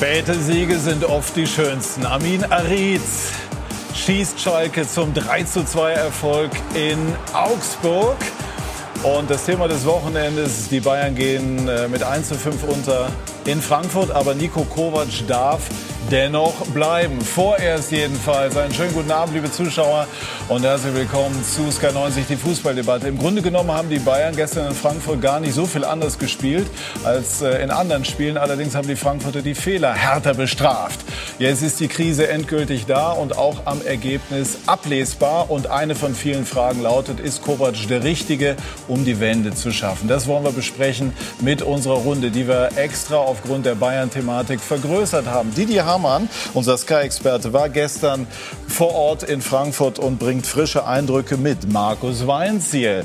Späte Siege sind oft die schönsten. Amin Ariz schießt Schalke zum 3:2 Erfolg in Augsburg. Und das Thema des Wochenendes, die Bayern gehen äh, mit 1 zu 5 unter in Frankfurt, aber Nico Kovac darf dennoch bleiben. Vorerst jedenfalls. Einen schönen guten Abend, liebe Zuschauer, und herzlich willkommen zu Sky90, die Fußballdebatte. Im Grunde genommen haben die Bayern gestern in Frankfurt gar nicht so viel anders gespielt als äh, in anderen Spielen. Allerdings haben die Frankfurter die Fehler härter bestraft. Jetzt ist die Krise endgültig da und auch am Ergebnis ablesbar. Und eine von vielen Fragen lautet, ist Kovac der Richtige, um die Wende zu schaffen? Das wollen wir besprechen mit unserer Runde, die wir extra aufgrund der Bayern-Thematik vergrößert haben. Didi Hamann, unser Sky-Experte, war gestern vor Ort in Frankfurt und bringt frische Eindrücke mit. Markus Weinziel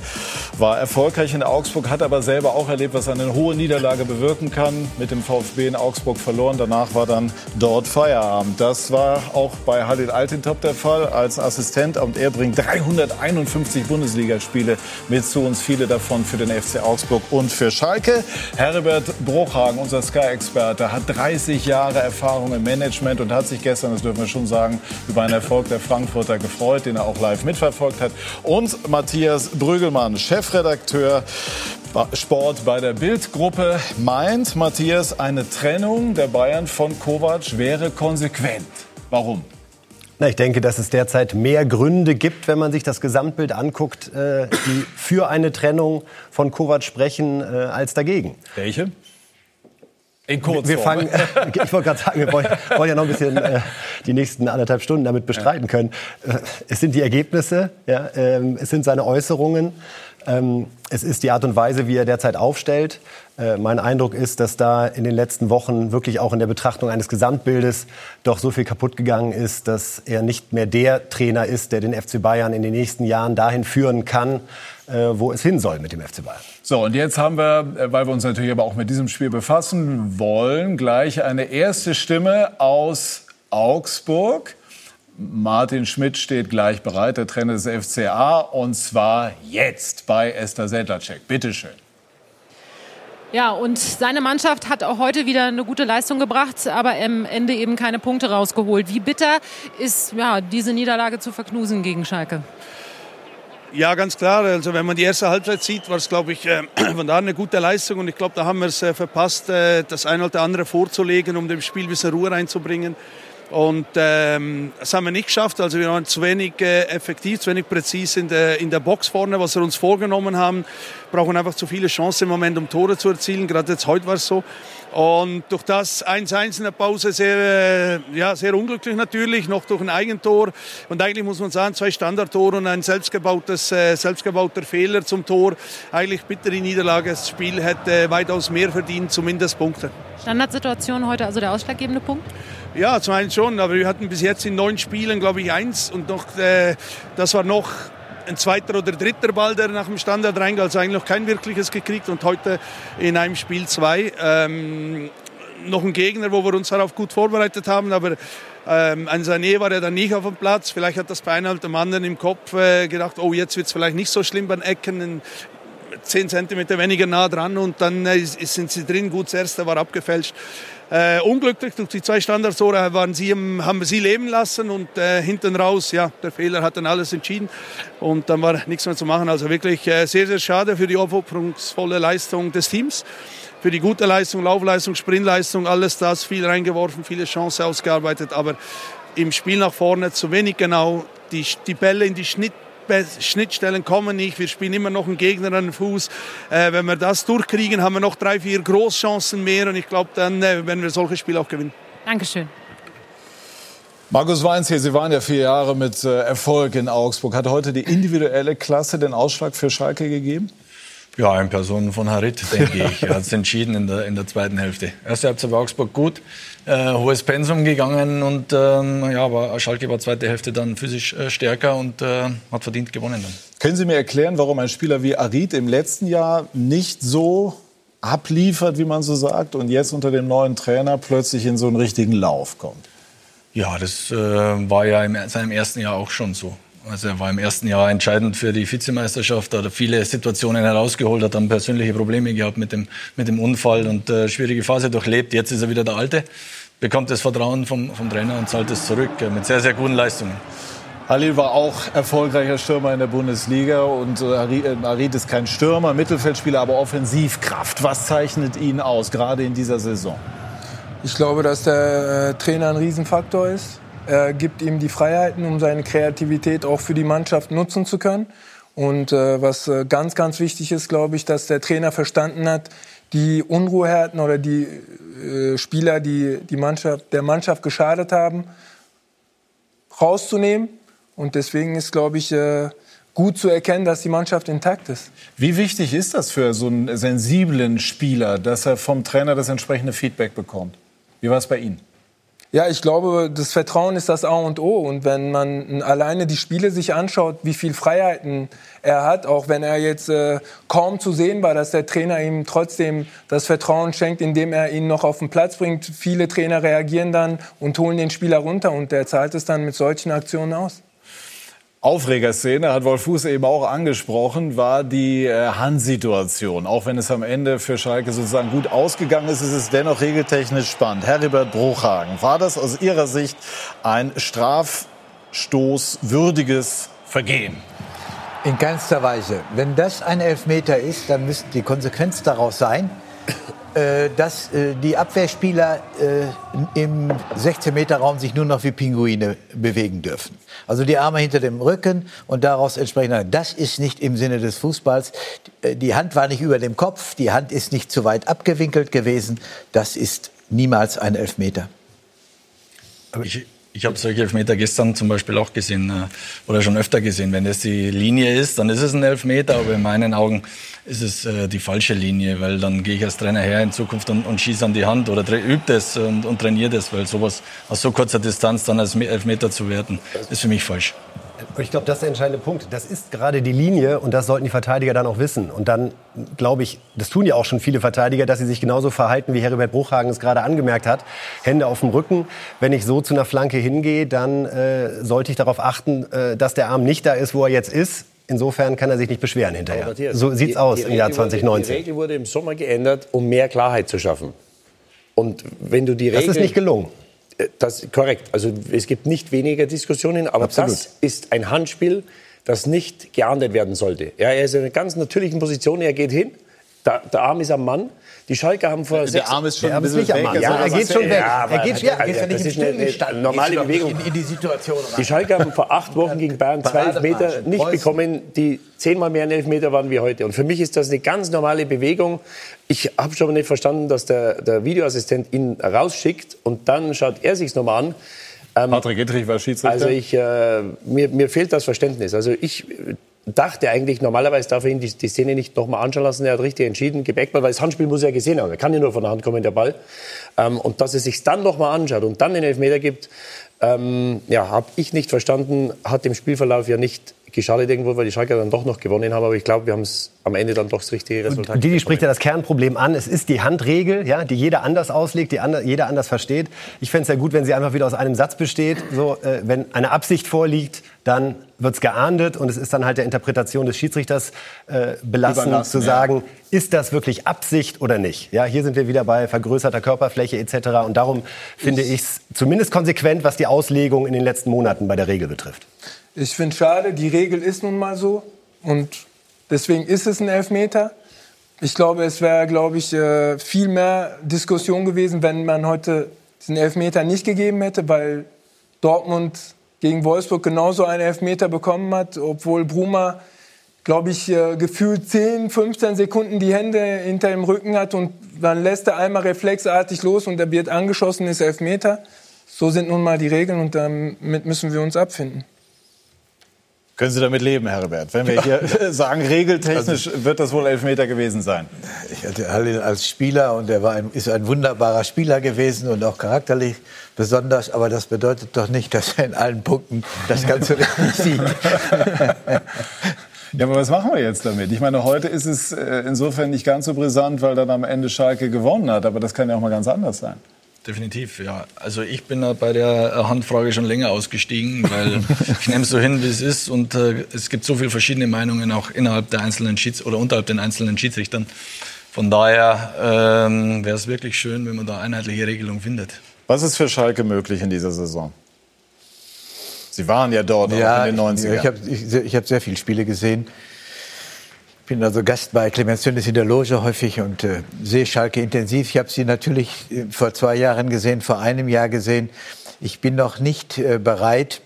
war erfolgreich in Augsburg, hat aber selber auch erlebt, was eine hohe Niederlage bewirken kann. Mit dem VfB in Augsburg verloren. Danach war dann dort Feierabend. Das war auch bei Halil Altintop der Fall als Assistent. Und er bringt 351 Bundesligaspiele mit zu uns, viele davon für den FC Augsburg und für Schalke. Herbert Bruchhagen, unser Sky-Experte, hat 30 Jahre Erfahrung im Management und hat sich gestern, das dürfen wir schon sagen, über einen Erfolg der Frankfurter gefreut, den er auch live mitverfolgt hat. Und Matthias Brügelmann, Chefredakteur Sport bei der Bild-Gruppe, meint, Matthias, eine Trennung der Bayern von Kovac wäre konsequent. Warum? Na, ich denke, dass es derzeit mehr Gründe gibt, wenn man sich das Gesamtbild anguckt, äh, die für eine Trennung von Kovac sprechen, äh, als dagegen. Welche? In Kurzform. Wir fangen, ich wollte gerade sagen, wir wollen, wollen, ja noch ein bisschen äh, die nächsten anderthalb Stunden damit bestreiten können. Äh, es sind die Ergebnisse, ja, ähm, es sind seine Äußerungen, es ist die Art und Weise, wie er derzeit aufstellt. Äh, mein Eindruck ist, dass da in den letzten Wochen wirklich auch in der Betrachtung eines Gesamtbildes doch so viel kaputt gegangen ist, dass er nicht mehr der Trainer ist, der den FC Bayern in den nächsten Jahren dahin führen kann, äh, wo es hin soll mit dem FC Bayern. So, und jetzt haben wir, äh, weil wir uns natürlich aber auch mit diesem Spiel befassen wollen, gleich eine erste Stimme aus Augsburg. Martin Schmidt steht gleich bereit, der Trainer des FCA, und zwar jetzt bei Esther Sedlacek. Bitte schön. Ja, und seine Mannschaft hat auch heute wieder eine gute Leistung gebracht, aber am Ende eben keine Punkte rausgeholt. Wie bitter ist ja, diese Niederlage zu verknusen gegen Schalke? Ja, ganz klar. Also wenn man die erste Halbzeit sieht, war es, glaube ich, äh, von da eine gute Leistung. Und ich glaube, da haben wir es äh, verpasst, äh, das eine oder andere vorzulegen, um dem Spiel ein bisschen Ruhe reinzubringen. Und ähm, das haben wir nicht geschafft. Also wir waren zu wenig äh, effektiv, zu wenig präzise in der, in der Box vorne, was wir uns vorgenommen haben. Brauchen einfach zu viele Chancen im Moment, um Tore zu erzielen. Gerade jetzt heute war es so. Und durch das 1-1 in der Pause sehr, äh, ja, sehr unglücklich natürlich, noch durch ein Eigentor. Und eigentlich muss man sagen, zwei Standardtore und ein selbstgebautes, äh, selbstgebauter Fehler zum Tor. Eigentlich bitte die Niederlage. Das Spiel hätte weitaus mehr verdient, zumindest Punkte. Standardsituation heute also der ausschlaggebende Punkt? Ja, zum einen schon, aber wir hatten bis jetzt in neun Spielen, glaube ich, eins. Und noch, äh, das war noch ein zweiter oder dritter Ball, der nach dem Standard reingeht, also eigentlich noch kein wirkliches gekriegt und heute in einem Spiel zwei. Ähm, noch ein Gegner, wo wir uns darauf gut vorbereitet haben, aber ähm, ein Sané war ja dann nicht auf dem Platz. Vielleicht hat das bei einem dem anderen im Kopf äh, gedacht, oh, jetzt wird es vielleicht nicht so schlimm beim Ecken. 10 cm weniger nah dran und dann äh, sind sie drin. Gut, das erste war abgefälscht. Äh, unglücklich durch die zwei Standardtore waren sie, haben wir sie leben lassen und äh, hinten raus, ja, der Fehler hat dann alles entschieden und dann war nichts mehr zu machen. Also wirklich äh, sehr, sehr schade für die aufopferungsvolle Leistung des Teams, für die gute Leistung, Laufleistung, Sprintleistung, alles das, viel reingeworfen, viele Chancen ausgearbeitet, aber im Spiel nach vorne zu wenig genau, die, die Bälle in die Schnitt Schnittstellen kommen nicht. Wir spielen immer noch einen Gegner an den Fuß. Äh, wenn wir das durchkriegen, haben wir noch drei, vier Großchancen mehr. Und ich glaube, dann äh, werden wir solche Spiele auch gewinnen. Dankeschön. Markus Weins hier, Sie waren ja vier Jahre mit äh, Erfolg in Augsburg. Hat heute die individuelle Klasse den Ausschlag für Schalke gegeben? Ja, in Person von Harit, denke ich. Er hat es entschieden in der, in der zweiten Hälfte. Erste Halbzeit war Augsburg gut, äh, hohes Pensum gegangen und ähm, ja, aber Schalke war zweite Hälfte dann physisch äh, stärker und äh, hat verdient gewonnen dann. Können Sie mir erklären, warum ein Spieler wie Arid im letzten Jahr nicht so abliefert, wie man so sagt, und jetzt unter dem neuen Trainer plötzlich in so einen richtigen Lauf kommt? Ja, das äh, war ja in seinem ersten Jahr auch schon so. Also er war im ersten Jahr entscheidend für die Vizemeisterschaft, hat viele Situationen herausgeholt, hat dann persönliche Probleme gehabt mit dem, mit dem Unfall und äh, schwierige Phase durchlebt. Jetzt ist er wieder der Alte bekommt das Vertrauen vom, vom Trainer und zahlt es zurück äh, mit sehr, sehr guten Leistungen. Halil war auch erfolgreicher Stürmer in der Bundesliga und äh, Arid ist kein Stürmer, Mittelfeldspieler, aber Offensivkraft. Was zeichnet ihn aus, gerade in dieser Saison? Ich glaube, dass der äh, Trainer ein Riesenfaktor ist. Er gibt ihm die Freiheiten, um seine Kreativität auch für die Mannschaft nutzen zu können. Und äh, was äh, ganz, ganz wichtig ist, glaube ich, dass der Trainer verstanden hat, die Unruhehärten oder die äh, Spieler, die, die Mannschaft, der Mannschaft geschadet haben, rauszunehmen und deswegen ist, glaube ich, äh, gut zu erkennen, dass die Mannschaft intakt ist. Wie wichtig ist das für so einen sensiblen Spieler, dass er vom Trainer das entsprechende Feedback bekommt? Wie war es bei Ihnen? Ja, ich glaube, das Vertrauen ist das A und O. Und wenn man alleine die Spiele sich anschaut, wie viel Freiheiten er hat, auch wenn er jetzt äh, kaum zu sehen war, dass der Trainer ihm trotzdem das Vertrauen schenkt, indem er ihn noch auf den Platz bringt. Viele Trainer reagieren dann und holen den Spieler runter und der zahlt es dann mit solchen Aktionen aus. Aufregerszene, hat Wolf Fuß eben auch angesprochen, war die äh, Hand-Situation. Auch wenn es am Ende für Schalke sozusagen gut ausgegangen ist, ist es dennoch regeltechnisch spannend. Heribert Bruchhagen, war das aus Ihrer Sicht ein strafstoßwürdiges Vergehen? In keinster Weise. Wenn das ein Elfmeter ist, dann müsste die Konsequenz daraus sein, dass äh, die Abwehrspieler äh, im 16-Meter-Raum sich nur noch wie Pinguine bewegen dürfen. Also die Arme hinter dem Rücken und daraus entsprechend. Das ist nicht im Sinne des Fußballs. Die Hand war nicht über dem Kopf, die Hand ist nicht zu weit abgewinkelt gewesen. Das ist niemals ein Elfmeter. Ich, ich habe solche Elfmeter gestern zum Beispiel auch gesehen oder schon öfter gesehen. Wenn das die Linie ist, dann ist es ein Elfmeter, aber in meinen Augen ist es äh, die falsche Linie, weil dann gehe ich als Trainer her in Zukunft und, und schieße an die Hand oder übe das und, und trainiere das, weil sowas aus so kurzer Distanz dann als Elfmeter zu werten, ist für mich falsch. Ich glaube, das ist der entscheidende Punkt. Das ist gerade die Linie und das sollten die Verteidiger dann auch wissen. Und dann glaube ich, das tun ja auch schon viele Verteidiger, dass sie sich genauso verhalten, wie Heribert Bruchhagen es gerade angemerkt hat. Hände auf dem Rücken. Wenn ich so zu einer Flanke hingehe, dann äh, sollte ich darauf achten, äh, dass der Arm nicht da ist, wo er jetzt ist Insofern kann er sich nicht beschweren hinterher. Matthias, so sieht's die, aus die im Jahr 2019. Wurde, die Regel wurde im Sommer geändert, um mehr Klarheit zu schaffen. Und wenn du die Regel, das ist nicht gelungen. Äh, das ist korrekt. Also es gibt nicht weniger Diskussionen, aber Absolut. das ist ein Handspiel, das nicht geahndet werden sollte. Ja, er ist in einer ganz natürlichen Position. Er geht hin, der, der Arm ist am Mann die Schalke haben vor Der sechs... Arm ist schon ein bisschen weg. Ja, er geht schon weg. Ja, er geht, ja, er geht nicht im Stillstand. Normale Bewegung. In, in, die Situation rein. Die Schalke haben vor acht Wochen gegen Bayern zwölf Meter nicht bekommen, die zehnmal mehr Elfmeter waren wie heute. Und für mich ist das eine ganz normale Bewegung. Ich habe schon nicht verstanden, dass der, der Videoassistent ihn rausschickt und dann schaut er sich's nochmal an. Ähm, Patrick Ittrich war Schiedsrichter. Also ich, äh, mir, mir fehlt das Verständnis. Also ich dachte eigentlich, normalerweise darf er ihn die, die Szene nicht nochmal anschauen lassen. Er hat richtig entschieden, Gebäckball, weil das Handspiel muss er gesehen haben. Er kann ja nur von der Hand kommen, der Ball. Ähm, und dass er sich dann nochmal anschaut und dann den Elfmeter gibt, ähm, ja, habe ich nicht verstanden, hat dem Spielverlauf ja nicht geschadet irgendwo, weil die Schalker dann doch noch gewonnen haben. Aber ich glaube, wir haben es am Ende dann doch das richtige Resultat. Und Didi spricht ja das Kernproblem an. Es ist die Handregel, ja, die jeder anders auslegt, die andre, jeder anders versteht. Ich fände es ja gut, wenn sie einfach wieder aus einem Satz besteht. So, äh, wenn eine Absicht vorliegt, dann wird es geahndet und es ist dann halt der Interpretation des Schiedsrichters äh, belassen, zu sagen, ja. ist das wirklich Absicht oder nicht? Ja, hier sind wir wieder bei vergrößerter Körperfläche etc. Und darum finde ich es zumindest konsequent, was die Auslegung in den letzten Monaten bei der Regel betrifft. Ich finde es schade, die Regel ist nun mal so und deswegen ist es ein Elfmeter. Ich glaube, es wäre, glaube ich, äh, viel mehr Diskussion gewesen, wenn man heute diesen Elfmeter nicht gegeben hätte, weil Dortmund gegen Wolfsburg genauso einen Elfmeter bekommen hat, obwohl Bruma, glaube ich, äh, gefühlt 10, 15 Sekunden die Hände hinter dem Rücken hat und dann lässt er einmal reflexartig los und er wird angeschossen, ist Elfmeter. So sind nun mal die Regeln und damit müssen wir uns abfinden. Können Sie damit leben, Herbert? Wenn wir hier sagen, regeltechnisch also, wird das wohl Elfmeter gewesen sein. Ich hatte Halil als Spieler und er war ein, ist ein wunderbarer Spieler gewesen und auch charakterlich besonders. Aber das bedeutet doch nicht, dass er in allen Punkten das Ganze richtig sieht. Ja, aber was machen wir jetzt damit? Ich meine, heute ist es äh, insofern nicht ganz so brisant, weil dann am Ende Schalke gewonnen hat. Aber das kann ja auch mal ganz anders sein. Definitiv, ja. Also ich bin bei der Handfrage schon länger ausgestiegen, weil ich nehme es so hin, wie es ist. Und äh, es gibt so viele verschiedene Meinungen auch innerhalb der einzelnen Schieds oder unterhalb den einzelnen Schiedsrichtern. Von daher ähm, wäre es wirklich schön, wenn man da einheitliche Regelungen findet. Was ist für Schalke möglich in dieser Saison? Sie waren ja dort ja, in den 90ern. Ich, ich habe ich, ich hab sehr viele Spiele gesehen. Ich bin also Gast bei Clemens Tönnies in der Loge häufig und äh, sehe Schalke intensiv. Ich habe sie natürlich äh, vor zwei Jahren gesehen, vor einem Jahr gesehen. Ich bin noch nicht äh, bereit,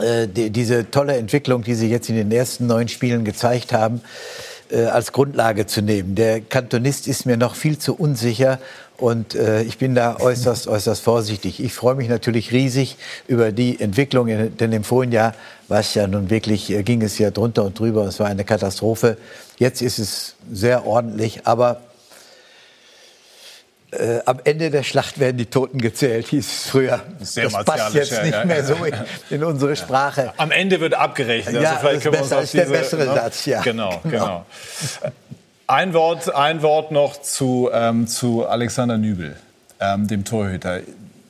äh, die, diese tolle Entwicklung, die sie jetzt in den ersten neun Spielen gezeigt haben, äh, als Grundlage zu nehmen. Der Kantonist ist mir noch viel zu unsicher und äh, ich bin da äußerst, äußerst vorsichtig. Ich freue mich natürlich riesig über die Entwicklung, denn im vorigen Jahr war es ja nun wirklich, äh, ging es ja drunter und drüber. Es war eine Katastrophe. Jetzt ist es sehr ordentlich, aber äh, am Ende der Schlacht werden die Toten gezählt, hieß es früher. Sehr das passt jetzt ja, nicht ja. mehr so in, in, unsere Sprache. Am Ende wird abgerechnet. Ja, also vielleicht das ist, besser, ist der bessere ne? Satz, ja. Genau, genau. genau. Ein Wort, ein Wort noch zu, ähm, zu Alexander Nübel, ähm, dem Torhüter.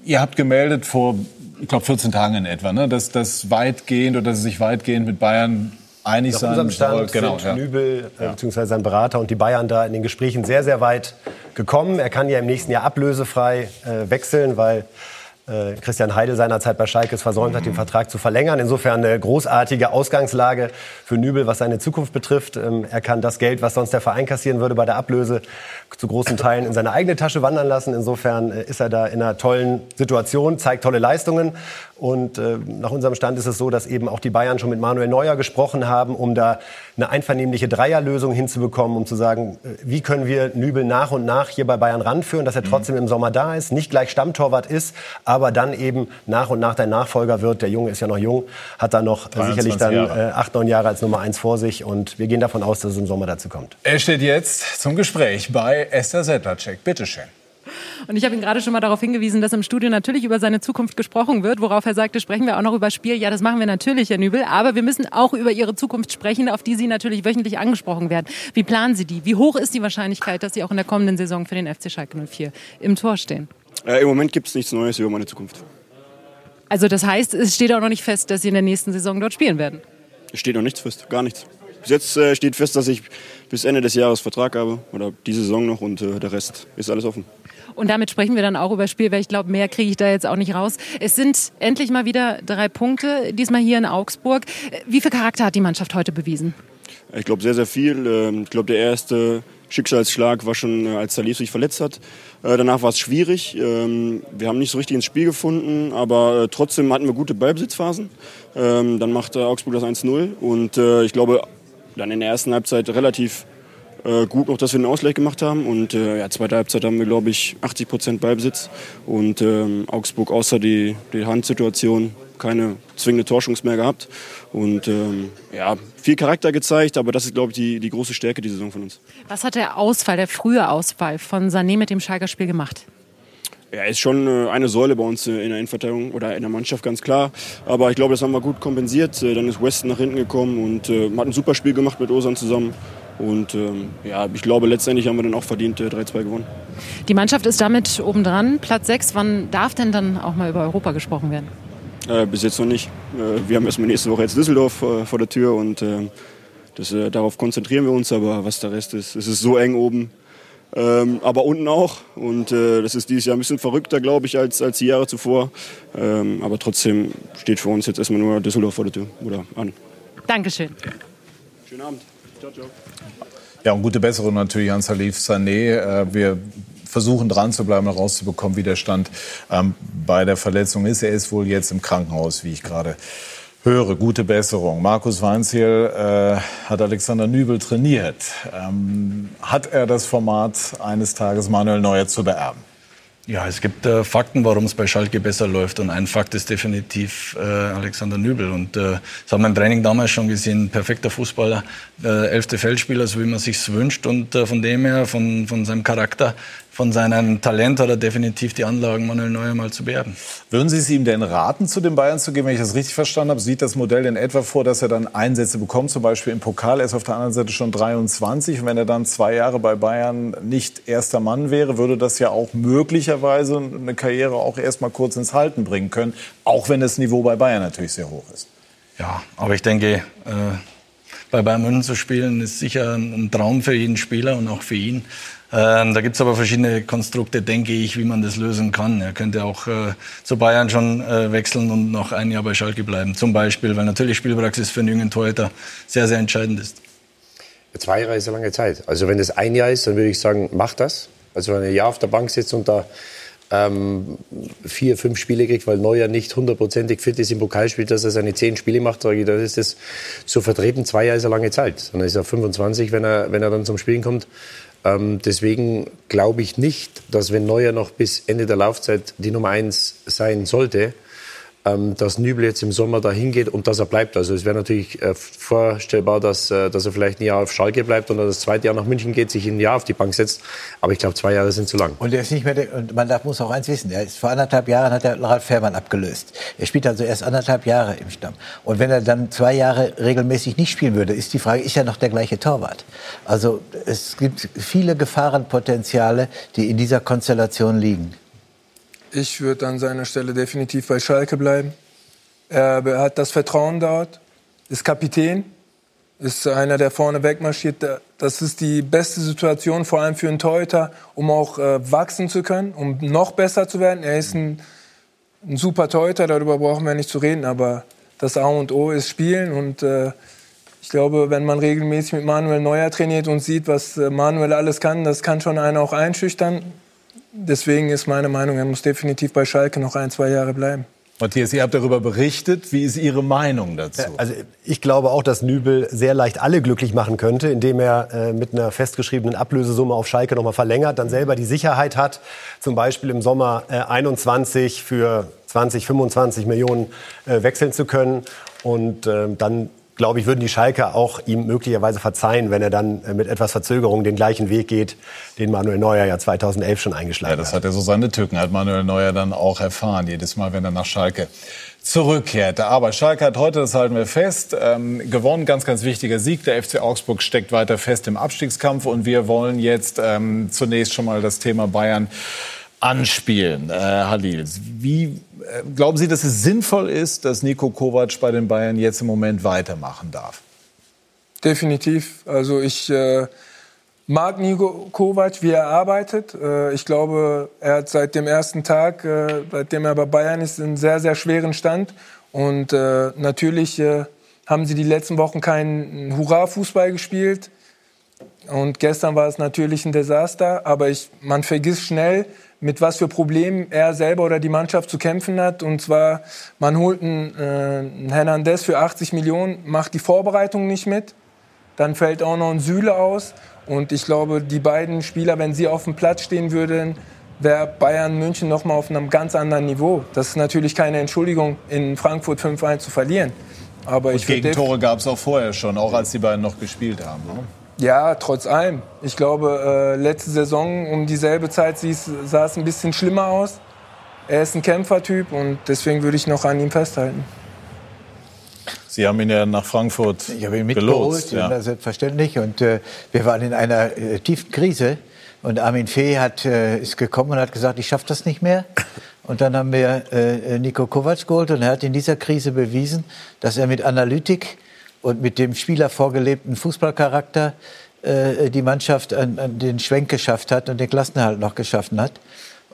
Ihr habt gemeldet vor, ich glaube, 14 Tagen in etwa, ne, dass das weitgehend oder dass es sich weitgehend mit Bayern einig Nach sein unserem Stand soll. Genau, sind ja. Nübel äh, bzw. sein Berater und die Bayern da in den Gesprächen sehr, sehr weit gekommen. Er kann ja im nächsten Jahr ablösefrei äh, wechseln, weil Christian Heidel seinerzeit bei Schalke es versäumt hat, den Vertrag zu verlängern. Insofern eine großartige Ausgangslage für Nübel, was seine Zukunft betrifft. Ähm, er kann das Geld, was sonst der Verein kassieren würde bei der Ablöse, zu großen Teilen in seine eigene Tasche wandern lassen. Insofern äh, ist er da in einer tollen Situation, zeigt tolle Leistungen. Und äh, nach unserem Stand ist es so, dass eben auch die Bayern schon mit Manuel Neuer gesprochen haben, um da eine einvernehmliche Dreierlösung hinzubekommen, um zu sagen, äh, wie können wir Nübel nach und nach hier bei Bayern ranführen, dass er mhm. trotzdem im Sommer da ist, nicht gleich Stammtorwart ist, aber dann eben nach und nach der Nachfolger wird. Der Junge ist ja noch jung, hat da noch sicherlich dann äh, acht, neun Jahre als Nummer eins vor sich und wir gehen davon aus, dass es im Sommer dazu kommt. Er steht jetzt zum Gespräch bei Esther Sedlacek. Bitte schön. Und ich habe ihn gerade schon mal darauf hingewiesen, dass im Studio natürlich über seine Zukunft gesprochen wird, worauf er sagte, sprechen wir auch noch über Spiel. Ja, das machen wir natürlich, Herr Nübel, aber wir müssen auch über Ihre Zukunft sprechen, auf die Sie natürlich wöchentlich angesprochen werden. Wie planen Sie die? Wie hoch ist die Wahrscheinlichkeit, dass Sie auch in der kommenden Saison für den FC Schalke 04 im Tor stehen? Äh, Im Moment gibt es nichts Neues über meine Zukunft. Also das heißt, es steht auch noch nicht fest, dass Sie in der nächsten Saison dort spielen werden? Es steht noch nichts fest, gar nichts. Bis jetzt äh, steht fest, dass ich bis Ende des Jahres Vertrag habe oder diese Saison noch und äh, der Rest ist alles offen. Und damit sprechen wir dann auch über Spiel, weil ich glaube, mehr kriege ich da jetzt auch nicht raus. Es sind endlich mal wieder drei Punkte, diesmal hier in Augsburg. Wie viel Charakter hat die Mannschaft heute bewiesen? Ich glaube, sehr, sehr viel. Ähm, ich glaube, der erste Schicksalsschlag war schon, äh, als Salif sich verletzt hat. Äh, danach war es schwierig. Ähm, wir haben nicht so richtig ins Spiel gefunden, aber äh, trotzdem hatten wir gute Ballbesitzphasen. Ähm, dann machte Augsburg das 1-0 und ich glaube, dann in der ersten Halbzeit relativ äh, gut noch, dass wir den Ausgleich gemacht haben. Und äh, ja, zweite Halbzeit haben wir, glaube ich, 80 Prozent Ballbesitz. Und ähm, Augsburg außer die, die Handsituation keine zwingende Torschungs mehr gehabt. Und ähm, ja, viel Charakter gezeigt, aber das ist, glaube ich, die, die große Stärke dieser Saison von uns. Was hat der Ausfall, der frühe Ausfall von Sané mit dem Schalker Spiel gemacht? Er ist schon äh, eine Säule bei uns äh, in der Innenverteidigung oder in der Mannschaft, ganz klar. Aber ich glaube, das haben wir gut kompensiert. Dann ist Weston nach hinten gekommen und hat ein super Spiel gemacht mit Osan zusammen. Und ähm, ja, ich glaube, letztendlich haben wir dann auch verdient äh, 3-2 gewonnen. Die Mannschaft ist damit obendran, Platz 6. Wann darf denn dann auch mal über Europa gesprochen werden? Äh, bis jetzt noch nicht. Äh, wir haben erstmal nächste Woche jetzt Düsseldorf äh, vor der Tür und äh, das, äh, darauf konzentrieren wir uns. Aber was der Rest ist, es ist so eng oben. Ähm, aber unten auch. Und das ist dieses Jahr ein bisschen verrückter, glaube ich, als, als die Jahre zuvor. Ähm, aber trotzdem steht für uns jetzt erstmal nur Düsseldorf vor der Tür oder an. Dankeschön. Schönen Abend. Ja, und gute Besserung natürlich an Salif Sané. Äh, wir versuchen dran zu bleiben, herauszubekommen, wie der Stand ähm, bei der Verletzung ist. Er ist wohl jetzt im Krankenhaus, wie ich gerade höre. Gute Besserung. Markus Weinziel äh, hat Alexander Nübel trainiert. Ähm, hat er das Format eines Tages Manuel Neuer zu beerben? Ja, es gibt äh, Fakten, warum es bei Schalke besser läuft. Und ein Fakt ist definitiv äh, Alexander Nübel. Und äh, das haben wir im Training damals schon gesehen. Perfekter Fußballer, äh, elfte Feldspieler, so wie man sich wünscht. Und äh, von dem her, von, von seinem Charakter, von seinem Talent hat er definitiv die Anlagen, Manuel Neuer mal zu beerben. Würden Sie es ihm denn raten, zu den Bayern zu gehen? Wenn ich das richtig verstanden habe, sieht das Modell in etwa vor, dass er dann Einsätze bekommt, zum Beispiel im Pokal. Er ist auf der anderen Seite schon 23. Und wenn er dann zwei Jahre bei Bayern nicht erster Mann wäre, würde das ja auch möglicherweise eine Karriere auch erst mal kurz ins Halten bringen können. Auch wenn das Niveau bei Bayern natürlich sehr hoch ist. Ja, aber ich denke, äh bei Bayern München zu spielen, ist sicher ein Traum für jeden Spieler und auch für ihn. Ähm, da gibt es aber verschiedene Konstrukte, denke ich, wie man das lösen kann. Er könnte auch äh, zu Bayern schon äh, wechseln und noch ein Jahr bei Schalke bleiben. Zum Beispiel, weil natürlich Spielpraxis für einen jungen Torhüter sehr, sehr entscheidend ist. Zwei Jahre ist eine lange Zeit. Also wenn es ein Jahr ist, dann würde ich sagen, mach das. Also wenn er ein Jahr auf der Bank sitzt und da ähm, vier, fünf Spiele kriegt, weil Neuer nicht hundertprozentig fit ist im Pokalspiel, dass er seine zehn Spiele macht, sage ich, das ist das zu vertreten. Zwei Jahre ist eine lange Zeit. Dann ist er 25, wenn er, wenn er dann zum Spielen kommt. Ähm, deswegen glaube ich nicht, dass wenn Neuer noch bis Ende der Laufzeit die Nummer eins sein sollte, dass Nübel jetzt im Sommer dahin geht und dass er bleibt. Also es wäre natürlich äh, vorstellbar, dass, äh, dass er vielleicht ein Jahr auf Schalke bleibt und dann das zweite Jahr nach München geht, sich ein Jahr auf die Bank setzt. Aber ich glaube, zwei Jahre sind zu lang. Und er ist nicht mehr, der, und man darf, muss auch eins wissen, er ist vor anderthalb Jahren hat er Ralf Fährmann abgelöst. Er spielt also erst anderthalb Jahre im Stamm. Und wenn er dann zwei Jahre regelmäßig nicht spielen würde, ist die Frage, ist er noch der gleiche Torwart? Also es gibt viele Gefahrenpotenziale, die in dieser Konstellation liegen. Ich würde an seiner Stelle definitiv bei Schalke bleiben. Er hat das Vertrauen dort, ist Kapitän, ist einer, der vorne wegmarschiert. Das ist die beste Situation, vor allem für einen Torhüter, um auch äh, wachsen zu können, um noch besser zu werden. Er ist ein, ein super Torhüter, darüber brauchen wir nicht zu reden, aber das A und O ist Spielen und äh, ich glaube, wenn man regelmäßig mit Manuel Neuer trainiert und sieht, was äh, Manuel alles kann, das kann schon einen auch einschüchtern. Deswegen ist meine Meinung, er muss definitiv bei Schalke noch ein, zwei Jahre bleiben. Matthias, ihr habt darüber berichtet. Wie ist Ihre Meinung dazu? Also ich glaube auch, dass Nübel sehr leicht alle glücklich machen könnte, indem er äh, mit einer festgeschriebenen Ablösesumme auf Schalke nochmal verlängert, dann selber die Sicherheit hat, zum Beispiel im Sommer äh, 21 für 20, 25 Millionen äh, wechseln zu können und äh, dann glaube ich, würden die Schalker auch ihm möglicherweise verzeihen, wenn er dann äh, mit etwas Verzögerung den gleichen Weg geht, den Manuel Neuer ja 2011 schon eingeschlagen hat. Ja, das hat ja so seine Tücken, hat Manuel Neuer dann auch erfahren, jedes Mal, wenn er nach Schalke zurückkehrte. Aber Schalke hat heute, das halten wir fest, ähm, gewonnen. Ganz, ganz wichtiger Sieg. Der FC Augsburg steckt weiter fest im Abstiegskampf. Und wir wollen jetzt ähm, zunächst schon mal das Thema Bayern anspielen. Äh, Halil, wie äh, glauben Sie, dass es sinnvoll ist, dass Nico Kovac bei den Bayern jetzt im Moment weitermachen darf? Definitiv. Also ich äh, mag Nico Kovac, wie er arbeitet. Äh, ich glaube, er hat seit dem ersten Tag, äh, seitdem er bei Bayern ist, einen sehr, sehr schweren Stand. Und äh, natürlich haben sie die letzten Wochen keinen Hurra-Fußball gespielt. Und gestern war es natürlich ein Desaster. Aber ich, man vergisst schnell, mit was für Problemen er selber oder die Mannschaft zu kämpfen hat. Und zwar, man holt einen, äh, einen Hernandez für 80 Millionen, macht die Vorbereitung nicht mit. Dann fällt auch noch ein Süle aus. Und ich glaube, die beiden Spieler, wenn sie auf dem Platz stehen würden, wäre Bayern München noch mal auf einem ganz anderen Niveau. Das ist natürlich keine Entschuldigung, in Frankfurt 5-1 zu verlieren. Aber Und Gegentore gab es auch vorher schon, auch als die beiden noch gespielt haben. Ne? Ja, trotz allem. Ich glaube, äh, letzte Saison um dieselbe Zeit sah es ein bisschen schlimmer aus. Er ist ein Kämpfertyp und deswegen würde ich noch an ihm festhalten. Sie haben ihn ja nach Frankfurt Ich habe ihn mitgeholt, ja. selbstverständlich. Und äh, wir waren in einer äh, tiefen Krise. Und Armin Fee hat, äh, ist gekommen und hat gesagt, ich schaffe das nicht mehr. Und dann haben wir äh, Nico Kovac geholt und er hat in dieser Krise bewiesen, dass er mit Analytik und mit dem Spieler vorgelebten Fußballcharakter äh, die Mannschaft an, an, den Schwenk geschafft hat und den Klassenerhalt noch geschaffen hat.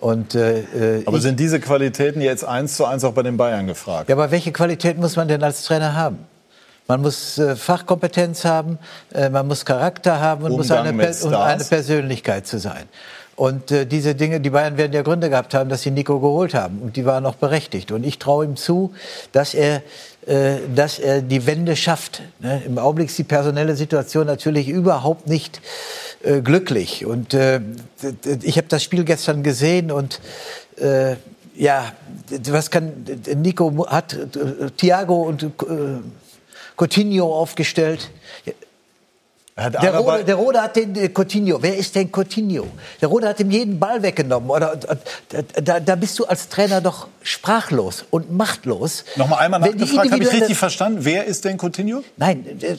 Und, äh, äh aber sind diese Qualitäten jetzt eins zu eins auch bei den Bayern gefragt? Ja, aber welche Qualität muss man denn als Trainer haben? Man muss äh, Fachkompetenz haben, äh, man muss Charakter haben und muss eine, per und eine Persönlichkeit zu sein. Und äh, diese Dinge, die Bayern werden ja Gründe gehabt haben, dass sie Nico geholt haben. Und die waren auch berechtigt. Und ich traue ihm zu, dass er dass er die Wende schafft. Ne? Im Augenblick ist die personelle Situation natürlich überhaupt nicht äh, glücklich. Und äh, ich habe das Spiel gestern gesehen und äh, ja, was kann Nico hat äh, Thiago und äh, Coutinho aufgestellt. Der Rode, der Rode, hat den äh, Coutinho. Wer ist denn Coutinho? Der Rode hat ihm jeden Ball weggenommen. Oder, da, da, bist du als Trainer doch sprachlos und machtlos. Nochmal einmal nachgefragt, habe ich richtig verstanden? Wer ist denn Coutinho? Nein, äh,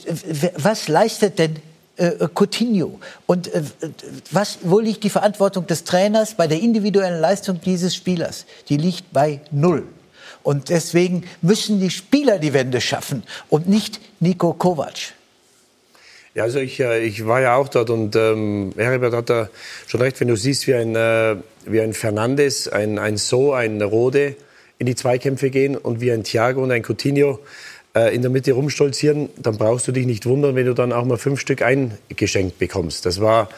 was leistet denn äh, Coutinho? Und äh, was, wo liegt die Verantwortung des Trainers bei der individuellen Leistung dieses Spielers? Die liegt bei null. Und deswegen müssen die Spieler die Wende schaffen und nicht Nico Kovac. Ja, also ich, äh, ich war ja auch dort und ähm, Herbert hat da schon recht, wenn du siehst, wie ein, äh, wie ein Fernandes, ein, ein So, ein Rode in die Zweikämpfe gehen und wie ein Thiago und ein Coutinho äh, in der Mitte rumstolzieren, dann brauchst du dich nicht wundern, wenn du dann auch mal fünf Stück eingeschenkt bekommst. Das war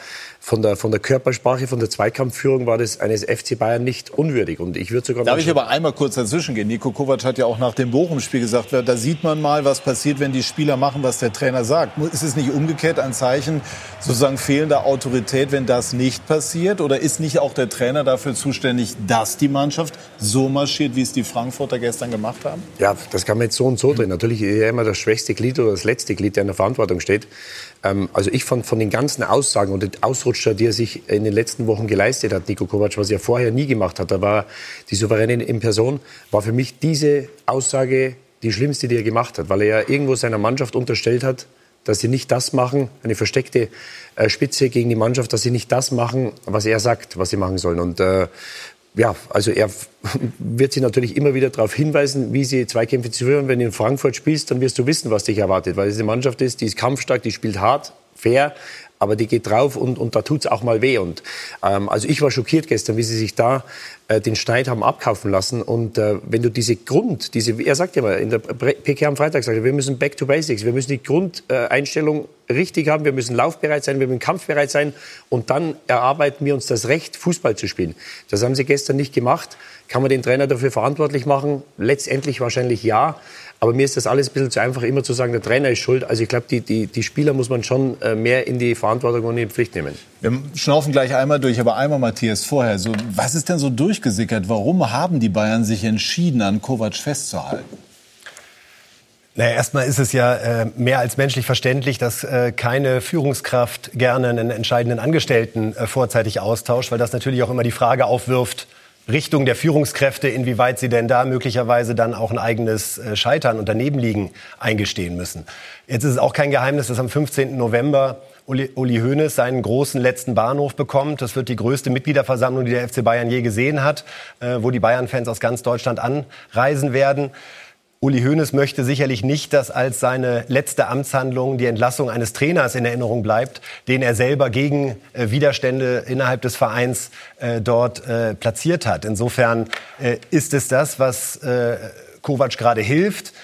von der, von der Körpersprache, von der Zweikampfführung war das eines FC Bayern nicht unwürdig. Und ich würde sogar Darf ich aber einmal kurz dazwischen gehen? Nico Kovac hat ja auch nach dem Bochum-Spiel gesagt, da sieht man mal, was passiert, wenn die Spieler machen, was der Trainer sagt. Ist es nicht umgekehrt ein Zeichen sozusagen fehlender Autorität, wenn das nicht passiert? Oder ist nicht auch der Trainer dafür zuständig, dass die Mannschaft so marschiert, wie es die Frankfurter gestern gemacht haben? Ja, das kann man jetzt so und so drehen. Natürlich ist er immer das schwächste Glied oder das letzte Glied, der in der Verantwortung steht. Ähm, also ich fand von den ganzen Aussagen und den Ausrutscher, die er sich in den letzten Wochen geleistet hat, Nico Kovac, was er vorher nie gemacht hat, da war die Souveräne in Person, war für mich diese Aussage die schlimmste, die er gemacht hat, weil er ja irgendwo seiner Mannschaft unterstellt hat, dass sie nicht das machen, eine versteckte äh, Spitze gegen die Mannschaft, dass sie nicht das machen, was er sagt, was sie machen sollen. Und äh, ja, also er wird sie natürlich immer wieder darauf hinweisen, wie sie Zweikämpfe zu führen. Wenn du in Frankfurt spielst, dann wirst du wissen, was dich erwartet, weil es eine Mannschaft ist, die ist kampfstark, die spielt hart, fair, aber die geht drauf und, und da tut's auch mal weh. Und ähm, also ich war schockiert gestern, wie sie sich da äh, den Schneid haben abkaufen lassen. Und äh, wenn du diese Grund, diese, er sagt ja mal, in der PK am Freitag sagt er, wir müssen back to basics, wir müssen die Grundeinstellung äh, richtig haben, wir müssen laufbereit sein, wir müssen kampfbereit sein und dann erarbeiten wir uns das Recht, Fußball zu spielen. Das haben sie gestern nicht gemacht. Kann man den Trainer dafür verantwortlich machen? Letztendlich wahrscheinlich ja. Aber mir ist das alles ein bisschen zu einfach, immer zu sagen, der Trainer ist schuld. Also ich glaube, die, die, die Spieler muss man schon äh, mehr in die Verantwortung und in die Pflicht nehmen. Wir schnaufen gleich einmal durch, aber einmal, Matthias, vorher. So, was ist denn so durchgesickert? Warum haben die Bayern sich entschieden, an Kovac festzuhalten? Naja, erstmal ist es ja äh, mehr als menschlich verständlich, dass äh, keine Führungskraft gerne einen entscheidenden Angestellten äh, vorzeitig austauscht, weil das natürlich auch immer die Frage aufwirft, Richtung der Führungskräfte, inwieweit sie denn da möglicherweise dann auch ein eigenes äh, Scheitern und Danebenliegen eingestehen müssen. Jetzt ist es auch kein Geheimnis, dass am 15. November Uli, Uli Hoeneß seinen großen letzten Bahnhof bekommt. Das wird die größte Mitgliederversammlung, die der FC Bayern je gesehen hat, äh, wo die Bayern-Fans aus ganz Deutschland anreisen werden. Uli Hoeneß möchte sicherlich nicht, dass als seine letzte Amtshandlung die Entlassung eines Trainers in Erinnerung bleibt, den er selber gegen äh, Widerstände innerhalb des Vereins äh, dort äh, platziert hat. Insofern äh, ist es das, was äh, Kovac gerade hilft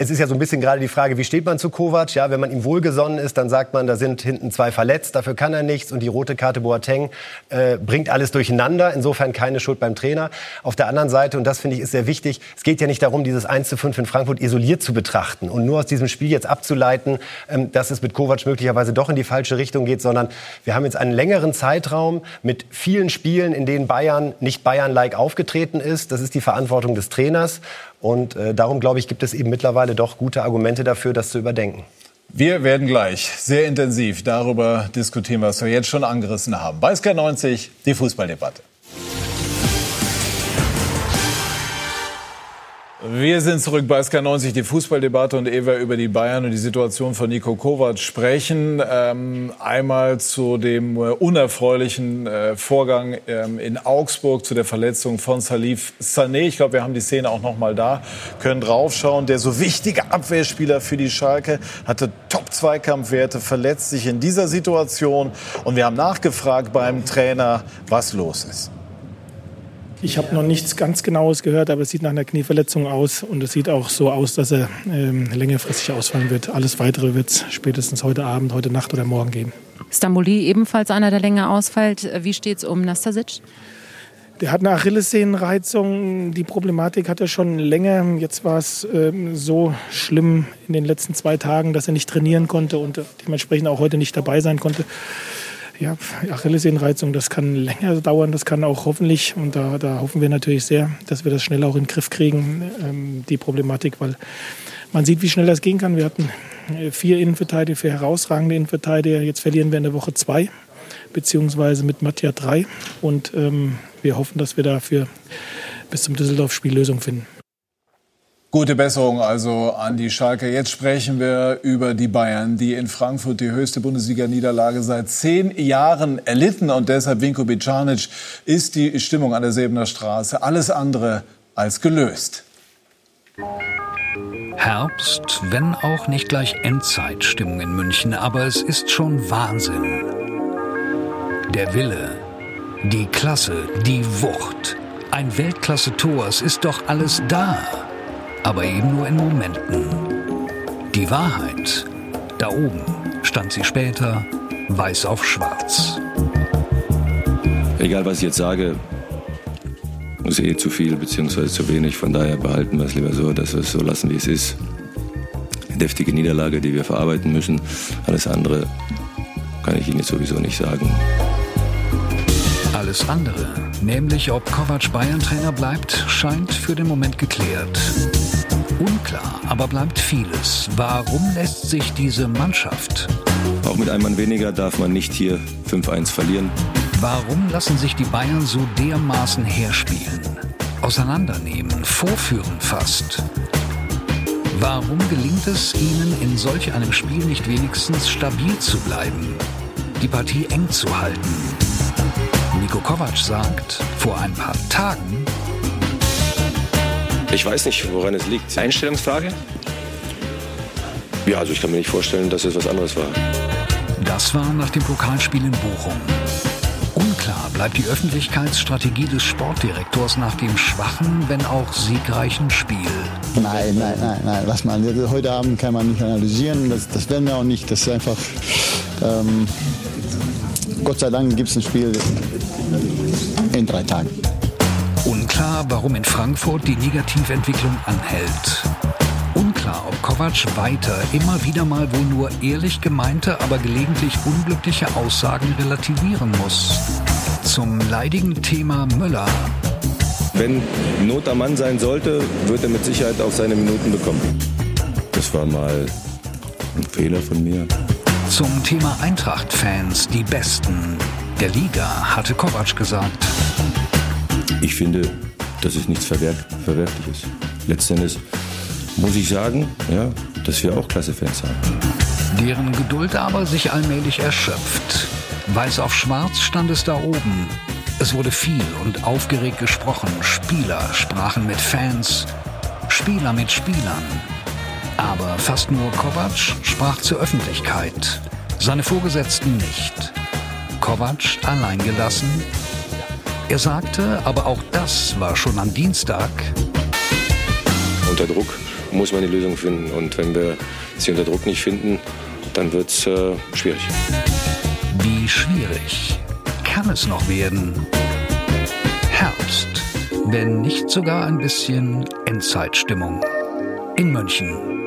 es ist ja so ein bisschen gerade die Frage, wie steht man zu Kovac? Ja, wenn man ihm wohlgesonnen ist, dann sagt man, da sind hinten zwei verletzt, dafür kann er nichts und die rote Karte Boateng äh, bringt alles durcheinander. Insofern keine Schuld beim Trainer. Auf der anderen Seite, und das finde ich ist sehr wichtig, es geht ja nicht darum, dieses 1 zu 5 in Frankfurt isoliert zu betrachten und nur aus diesem Spiel jetzt abzuleiten, ähm, dass es mit Kovac möglicherweise doch in die falsche Richtung geht, sondern wir haben jetzt einen längeren Zeitraum mit vielen Spielen, in denen Bayern nicht Bayern-like aufgetreten ist. Das ist die Verantwortung des Trainers. Und äh, darum, glaube ich, gibt es eben mittlerweile doch gute Argumente dafür, das zu überdenken. Wir werden gleich sehr intensiv darüber diskutieren, was wir jetzt schon angerissen haben. Bei SK90 die Fußballdebatte. Wir sind zurück bei SK90, die Fußballdebatte und wir über die Bayern und die Situation von Nico Kovac sprechen, ähm, einmal zu dem äh, unerfreulichen äh, Vorgang ähm, in Augsburg, zu der Verletzung von Salif Sané. Ich glaube, wir haben die Szene auch noch mal da, können draufschauen. Der so wichtige Abwehrspieler für die Schalke hatte Top-Zweikampfwerte, verletzt sich in dieser Situation und wir haben nachgefragt beim Trainer, was los ist. Ich habe noch nichts ganz Genaues gehört, aber es sieht nach einer Knieverletzung aus und es sieht auch so aus, dass er ähm, längerfristig ausfallen wird. Alles Weitere wird es spätestens heute Abend, heute Nacht oder morgen geben. Stamboli ebenfalls einer, der länger ausfällt. Wie steht es um Nastasic? Der hat eine Achillessehnenreizung. Die Problematik hat er schon länger. Jetzt war es ähm, so schlimm in den letzten zwei Tagen, dass er nicht trainieren konnte und dementsprechend auch heute nicht dabei sein konnte ja, Achillessehnenreizung, das kann länger dauern, das kann auch hoffentlich, und da, da hoffen wir natürlich sehr, dass wir das schnell auch in den Griff kriegen, ähm, die Problematik, weil man sieht, wie schnell das gehen kann. Wir hatten äh, vier Innenverteidiger, vier herausragende Innenverteidiger, jetzt verlieren wir in der Woche zwei, beziehungsweise mit Matja drei und ähm, wir hoffen, dass wir dafür bis zum Düsseldorf-Spiel Lösung finden. Gute Besserung also an die Schalke. Jetzt sprechen wir über die Bayern, die in Frankfurt die höchste Bundesliga-Niederlage seit zehn Jahren erlitten. Und deshalb, Vinko Bicanic, ist die Stimmung an der Säbener Straße alles andere als gelöst. Herbst, wenn auch nicht gleich Endzeitstimmung in München, aber es ist schon Wahnsinn. Der Wille, die Klasse, die Wucht, ein Weltklasse-Tor, es ist doch alles da, aber eben nur in Momenten. Die Wahrheit, da oben stand sie später weiß auf schwarz. Egal, was ich jetzt sage, ist eh zu viel bzw. zu wenig. Von daher behalten wir es lieber so, dass wir es so lassen, wie es ist. Deftige Niederlage, die wir verarbeiten müssen. Alles andere kann ich Ihnen jetzt sowieso nicht sagen. Alles andere, nämlich ob Kovac Bayern-Trainer bleibt, scheint für den Moment geklärt. Unklar, aber bleibt vieles. Warum lässt sich diese Mannschaft? Auch mit einem Mann weniger darf man nicht hier 5-1 verlieren. Warum lassen sich die Bayern so dermaßen herspielen? Auseinandernehmen, vorführen fast. Warum gelingt es ihnen in solch einem Spiel nicht wenigstens stabil zu bleiben, die Partie eng zu halten? Niko Kovac sagt, vor ein paar Tagen ich weiß nicht, woran es liegt. Einstellungsfrage? Ja, also ich kann mir nicht vorstellen, dass es was anderes war. Das war nach dem Pokalspiel in Bochum. Unklar bleibt die Öffentlichkeitsstrategie des Sportdirektors nach dem schwachen, wenn auch siegreichen Spiel. Nein, nein, nein, nein, lass mal. Heute Abend kann man nicht analysieren. Das, das werden wir auch nicht. Das ist einfach. Ähm, Gott sei Dank gibt es ein Spiel drei Tagen. Unklar, warum in Frankfurt die Negativentwicklung anhält. Unklar, ob Kovac weiter immer wieder mal wohl nur ehrlich gemeinte, aber gelegentlich unglückliche Aussagen relativieren muss. Zum leidigen Thema Müller. Wenn Not am Mann sein sollte, wird er mit Sicherheit auch seine Minuten bekommen. Das war mal ein Fehler von mir. Zum Thema Eintracht-Fans, die Besten der Liga, hatte Kovac gesagt. Ich finde, das ist nichts Verwerf Verwerfliches. Letztendlich muss ich sagen, ja, dass wir auch klasse Fans haben. Deren Geduld aber sich allmählich erschöpft. Weiß auf schwarz stand es da oben. Es wurde viel und aufgeregt gesprochen. Spieler sprachen mit Fans, Spieler mit Spielern. Aber fast nur Kovac sprach zur Öffentlichkeit. Seine Vorgesetzten nicht. Kovac allein gelassen. Er sagte, aber auch das war schon am Dienstag. Unter Druck muss man die Lösung finden. Und wenn wir sie unter Druck nicht finden, dann wird es äh, schwierig. Wie schwierig kann es noch werden? Herbst, wenn nicht sogar ein bisschen Endzeitstimmung. In München.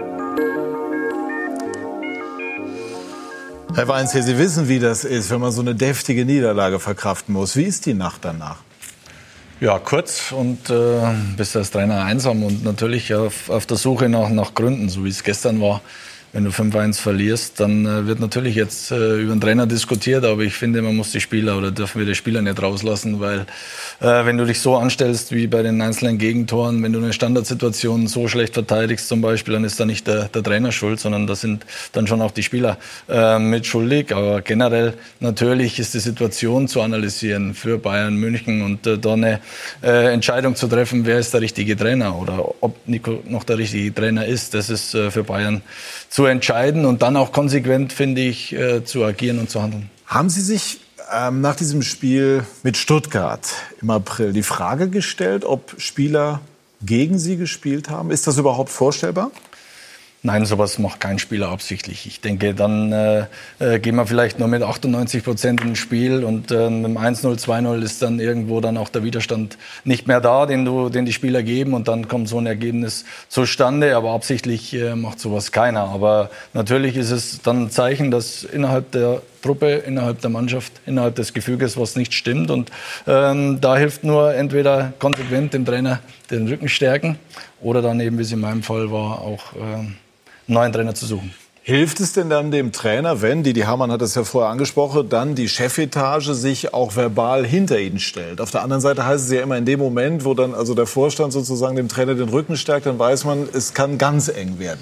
Herr Weinz, Sie wissen, wie das ist, wenn man so eine deftige Niederlage verkraften muss. Wie ist die Nacht danach? Ja, kurz und äh, bist als Trainer einsam und natürlich auf, auf der Suche nach, nach Gründen, so wie es gestern war wenn du 5-1 verlierst, dann äh, wird natürlich jetzt äh, über den Trainer diskutiert, aber ich finde, man muss die Spieler oder dürfen wir die Spieler nicht rauslassen, weil äh, wenn du dich so anstellst wie bei den einzelnen Gegentoren, wenn du eine Standardsituation so schlecht verteidigst zum Beispiel, dann ist da nicht der, der Trainer schuld, sondern da sind dann schon auch die Spieler äh, mit schuldig. Aber generell natürlich ist die Situation zu analysieren für Bayern München und äh, da eine äh, Entscheidung zu treffen, wer ist der richtige Trainer oder ob Nico noch der richtige Trainer ist, das ist für Bayern zu entscheiden und dann auch konsequent, finde ich, äh, zu agieren und zu handeln. Haben Sie sich ähm, nach diesem Spiel mit Stuttgart im April die Frage gestellt, ob Spieler gegen Sie gespielt haben? Ist das überhaupt vorstellbar? Nein, sowas macht kein Spieler absichtlich. Ich denke, dann äh, äh, gehen wir vielleicht nur mit 98 Prozent ins Spiel und äh, mit 1-0, 2-0 ist dann irgendwo dann auch der Widerstand nicht mehr da, den, du, den die Spieler geben und dann kommt so ein Ergebnis zustande. Aber absichtlich äh, macht sowas keiner. Aber natürlich ist es dann ein Zeichen, dass innerhalb der Truppe, innerhalb der Mannschaft, innerhalb des Gefüges was nicht stimmt. Und ähm, da hilft nur entweder konsequent dem Trainer den Rücken stärken oder dann eben, wie es in meinem Fall war, auch ähm, neuen Trainer zu suchen. Hilft es denn dann dem Trainer, wenn, Didi Hamann hat es ja vorher angesprochen, dann die Chefetage sich auch verbal hinter ihn stellt? Auf der anderen Seite heißt es ja immer in dem Moment, wo dann also der Vorstand sozusagen dem Trainer den Rücken stärkt, dann weiß man, es kann ganz eng werden.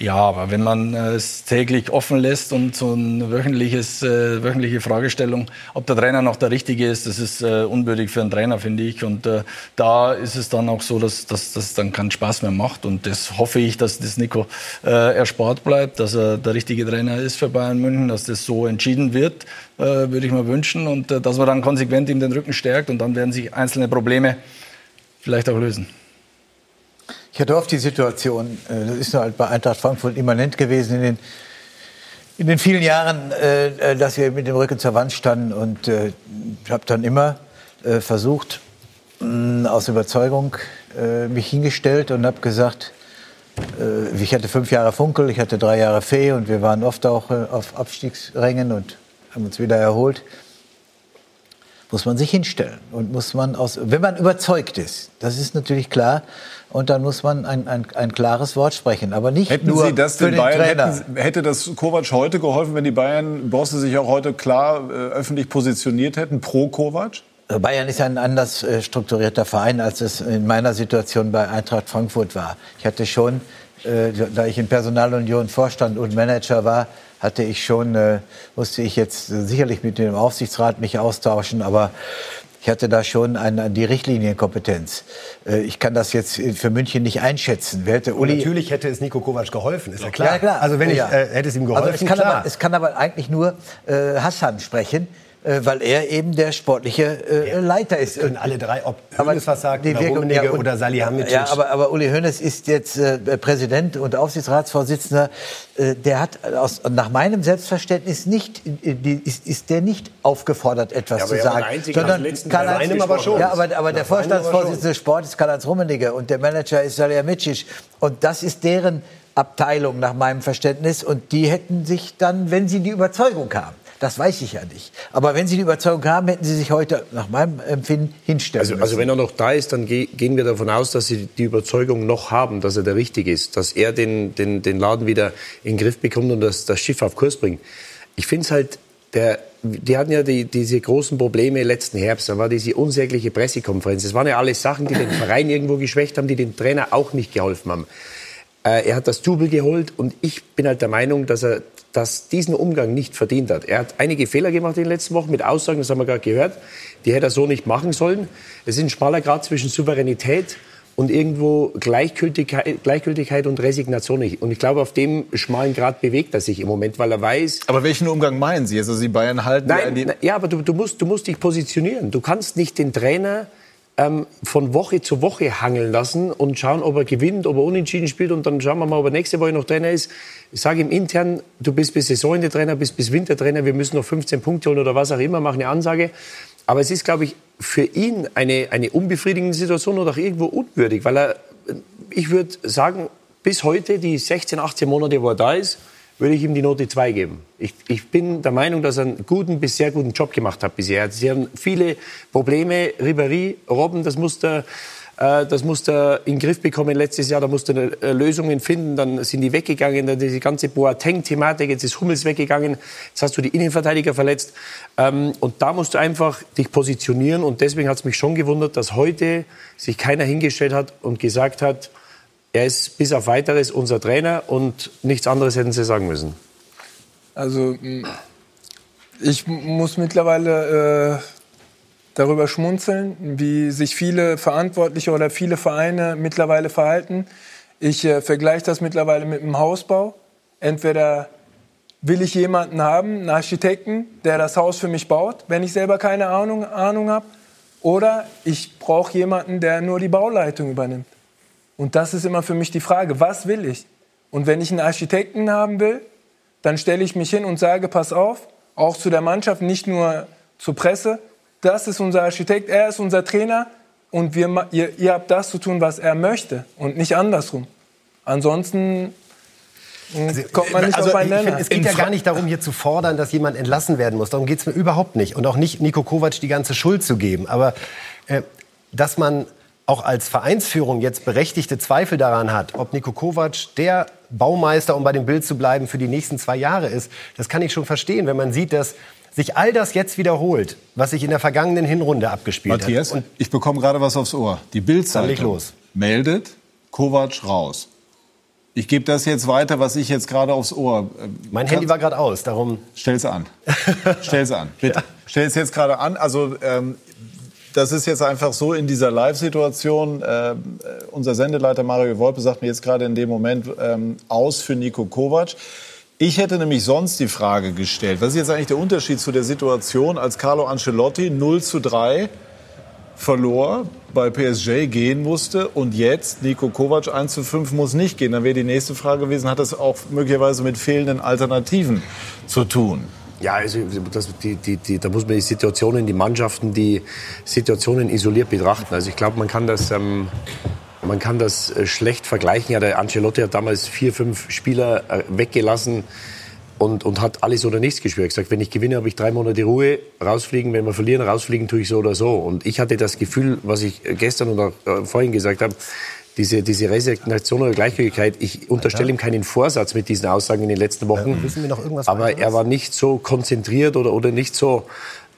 Ja, aber wenn man äh, es täglich offen lässt und so eine wöchentliches, äh, wöchentliche Fragestellung, ob der Trainer noch der Richtige ist, das ist äh, unwürdig für einen Trainer, finde ich. Und äh, da ist es dann auch so, dass, dass das dann keinen Spaß mehr macht. Und das hoffe ich, dass das Nico äh, erspart bleibt, dass er der richtige Trainer ist für Bayern München, dass das so entschieden wird, äh, würde ich mir wünschen. Und äh, dass man dann konsequent ihm den Rücken stärkt und dann werden sich einzelne Probleme vielleicht auch lösen. Ich hatte oft die Situation, äh, das ist halt bei Eintracht Frankfurt immanent gewesen in den, in den vielen Jahren, äh, äh, dass wir mit dem Rücken zur Wand standen. Und ich habe dann immer versucht, aus Überzeugung mich hingestellt und habe gesagt, ich hatte fünf Jahre Funkel, ich hatte drei Jahre Fee und wir waren oft auch auf Abstiegsrängen und haben uns wieder erholt muss man sich hinstellen und muss man aus, wenn man überzeugt ist, das ist natürlich klar, und dann muss man ein, ein, ein klares Wort sprechen, aber nicht hätten nur Sie das für den, den Bayern. Hätten, hätte das Kovac heute geholfen, wenn die Bayern-Bosse sich auch heute klar äh, öffentlich positioniert hätten pro Kovac? Bayern ist ein anders äh, strukturierter Verein, als es in meiner Situation bei Eintracht Frankfurt war. Ich hatte schon, äh, da ich in Personalunion Vorstand und Manager war, hatte ich schon, äh, musste ich jetzt sicherlich mit dem Aufsichtsrat mich austauschen, aber ich hatte da schon eine, die Richtlinienkompetenz. Äh, ich kann das jetzt für München nicht einschätzen. Wer hätte Uli Natürlich hätte es Nico Kovac geholfen, ist ja klar. Ja, klar. Also wenn ich, ja. äh, hätte es ihm geholfen, also es kann klar. Aber, es kann aber eigentlich nur äh, Hassan sprechen, äh, weil er eben der sportliche äh, ja. Leiter ist. Können alle drei, ob Hönes was sagt, die oder Rummenigge ja, und, oder Salihamidzic. Ja, aber, aber Uli Hoeneß ist jetzt äh, Präsident und Aufsichtsratsvorsitzender. Äh, der hat aus, nach meinem Selbstverständnis nicht, die, ist, ist der nicht aufgefordert, etwas Ja, zu sagen. der Einzige, sondern Karl-Heinz- einem aber schon. Ja, aber, aber der Vorstandsvorsitzende Sport ist Karl-Heinz Rummenigge und der Manager ist Salihamidzic. Und das ist deren Abteilung nach meinem Verständnis. Und die hätten sich dann, wenn sie die Überzeugung haben, das weiß ich ja nicht. Aber wenn Sie die Überzeugung haben, hätten Sie sich heute nach meinem Empfinden hinstellen Also, müssen. also wenn er noch da ist, dann ge gehen wir davon aus, dass Sie die Überzeugung noch haben, dass er der Richtige ist, dass er den, den, den Laden wieder in den Griff bekommt und das, das Schiff auf Kurs bringt. Ich finde es halt, der, die hatten ja die, diese großen Probleme letzten Herbst. Da war diese unsägliche Pressekonferenz. Das waren ja alles Sachen, die den Verein irgendwo geschwächt haben, die dem Trainer auch nicht geholfen haben. Äh, er hat das Double geholt und ich bin halt der Meinung, dass er das diesen Umgang nicht verdient hat. Er hat einige Fehler gemacht in den letzten Wochen mit Aussagen, das haben wir gerade gehört, die hätte er so nicht machen sollen. Es ist ein schmaler Grad zwischen Souveränität und irgendwo Gleichgültigkeit, Gleichgültigkeit und Resignation. Und ich glaube, auf dem schmalen Grad bewegt er sich im Moment, weil er weiß. Aber welchen Umgang meinen Sie? Also die Bayern halten Nein, die ja, aber du, du, musst, du musst dich positionieren. Du kannst nicht den Trainer ähm, von Woche zu Woche hangeln lassen und schauen, ob er gewinnt, ob er unentschieden spielt und dann schauen wir mal, ob er nächste Woche noch Trainer ist. Ich sage ihm intern, du bist bis Saisonende Trainer, bist bis Wintertrainer, wir müssen noch 15 Punkte holen oder was auch immer, mach eine Ansage. Aber es ist, glaube ich, für ihn eine, eine unbefriedigende Situation oder auch irgendwo unwürdig, weil er, ich würde sagen, bis heute, die 16, 18 Monate, wo er da ist, würde ich ihm die Note 2 geben. Ich, ich bin der Meinung, dass er einen guten bis sehr guten Job gemacht hat bisher. Sie haben viele Probleme, Ribéry, Robben, das musste äh, das musste in den Griff bekommen letztes Jahr. Da musste er äh, Lösungen finden. Dann sind die weggegangen. Dann diese ganze Boateng-Thematik. Jetzt ist Hummels weggegangen. Jetzt hast du die Innenverteidiger verletzt. Ähm, und da musst du einfach dich positionieren. Und deswegen hat es mich schon gewundert, dass heute sich keiner hingestellt hat und gesagt hat, er ist bis auf weiteres unser Trainer und nichts anderes hätten sie sagen müssen. Also ich muss mittlerweile äh, darüber schmunzeln, wie sich viele Verantwortliche oder viele Vereine mittlerweile verhalten. Ich äh, vergleiche das mittlerweile mit dem Hausbau. Entweder will ich jemanden haben, einen Architekten, der das Haus für mich baut, wenn ich selber keine Ahnung, Ahnung habe, oder ich brauche jemanden, der nur die Bauleitung übernimmt. Und das ist immer für mich die Frage, was will ich? Und wenn ich einen Architekten haben will, dann stelle ich mich hin und sage, pass auf, auch zu der Mannschaft, nicht nur zur Presse, das ist unser Architekt, er ist unser Trainer und wir, ihr, ihr habt das zu tun, was er möchte und nicht andersrum. Ansonsten also, kommt man nicht also, auf einen Nenner. Find, es geht ja gar nicht darum, hier zu fordern, dass jemand entlassen werden muss. Darum geht es mir überhaupt nicht. Und auch nicht Nico Kovac die ganze Schuld zu geben. Aber äh, dass man auch als Vereinsführung jetzt berechtigte Zweifel daran hat, ob Nico Kovac der Baumeister, um bei dem Bild zu bleiben, für die nächsten zwei Jahre ist, das kann ich schon verstehen, wenn man sieht, dass sich all das jetzt wiederholt, was sich in der vergangenen Hinrunde abgespielt Matthias, hat. Und ich bekomme gerade was aufs Ohr. Die Bildzeitung meldet Kovac raus. Ich gebe das jetzt weiter, was ich jetzt gerade aufs Ohr. Äh, mein Handy war gerade aus, darum. Stell's an. Stell's an, bitte. Ja. Stell's jetzt gerade an. Also ähm, das ist jetzt einfach so in dieser Live-Situation. Äh, unser Sendeleiter Mario Wolpe sagt mir jetzt gerade in dem Moment ähm, aus für Nico Kovac. Ich hätte nämlich sonst die Frage gestellt, was ist jetzt eigentlich der Unterschied zu der Situation, als Carlo Ancelotti 0 zu 3 verlor, bei PSG gehen musste und jetzt Nico Kovac 1 zu 5 muss nicht gehen. Dann wäre die nächste Frage gewesen, hat das auch möglicherweise mit fehlenden Alternativen zu tun? Ja, also das, die, die, die, da muss man die Situationen, die Mannschaften, die Situationen isoliert betrachten. Also ich glaube, man kann das, ähm, man kann das äh, schlecht vergleichen. Ja, der Ancelotti hat damals vier, fünf Spieler äh, weggelassen und, und hat alles oder nichts gespielt. Er hat gesagt, wenn ich gewinne, habe ich drei Monate Ruhe, rausfliegen, wenn wir verlieren, rausfliegen tue ich so oder so. Und ich hatte das Gefühl, was ich gestern und auch äh, vorhin gesagt habe, diese, diese Resignation oder Gleichgültigkeit, ich unterstelle ihm keinen Vorsatz mit diesen Aussagen in den letzten Wochen. Wissen wir noch irgendwas aber er war nicht so konzentriert oder, oder nicht so,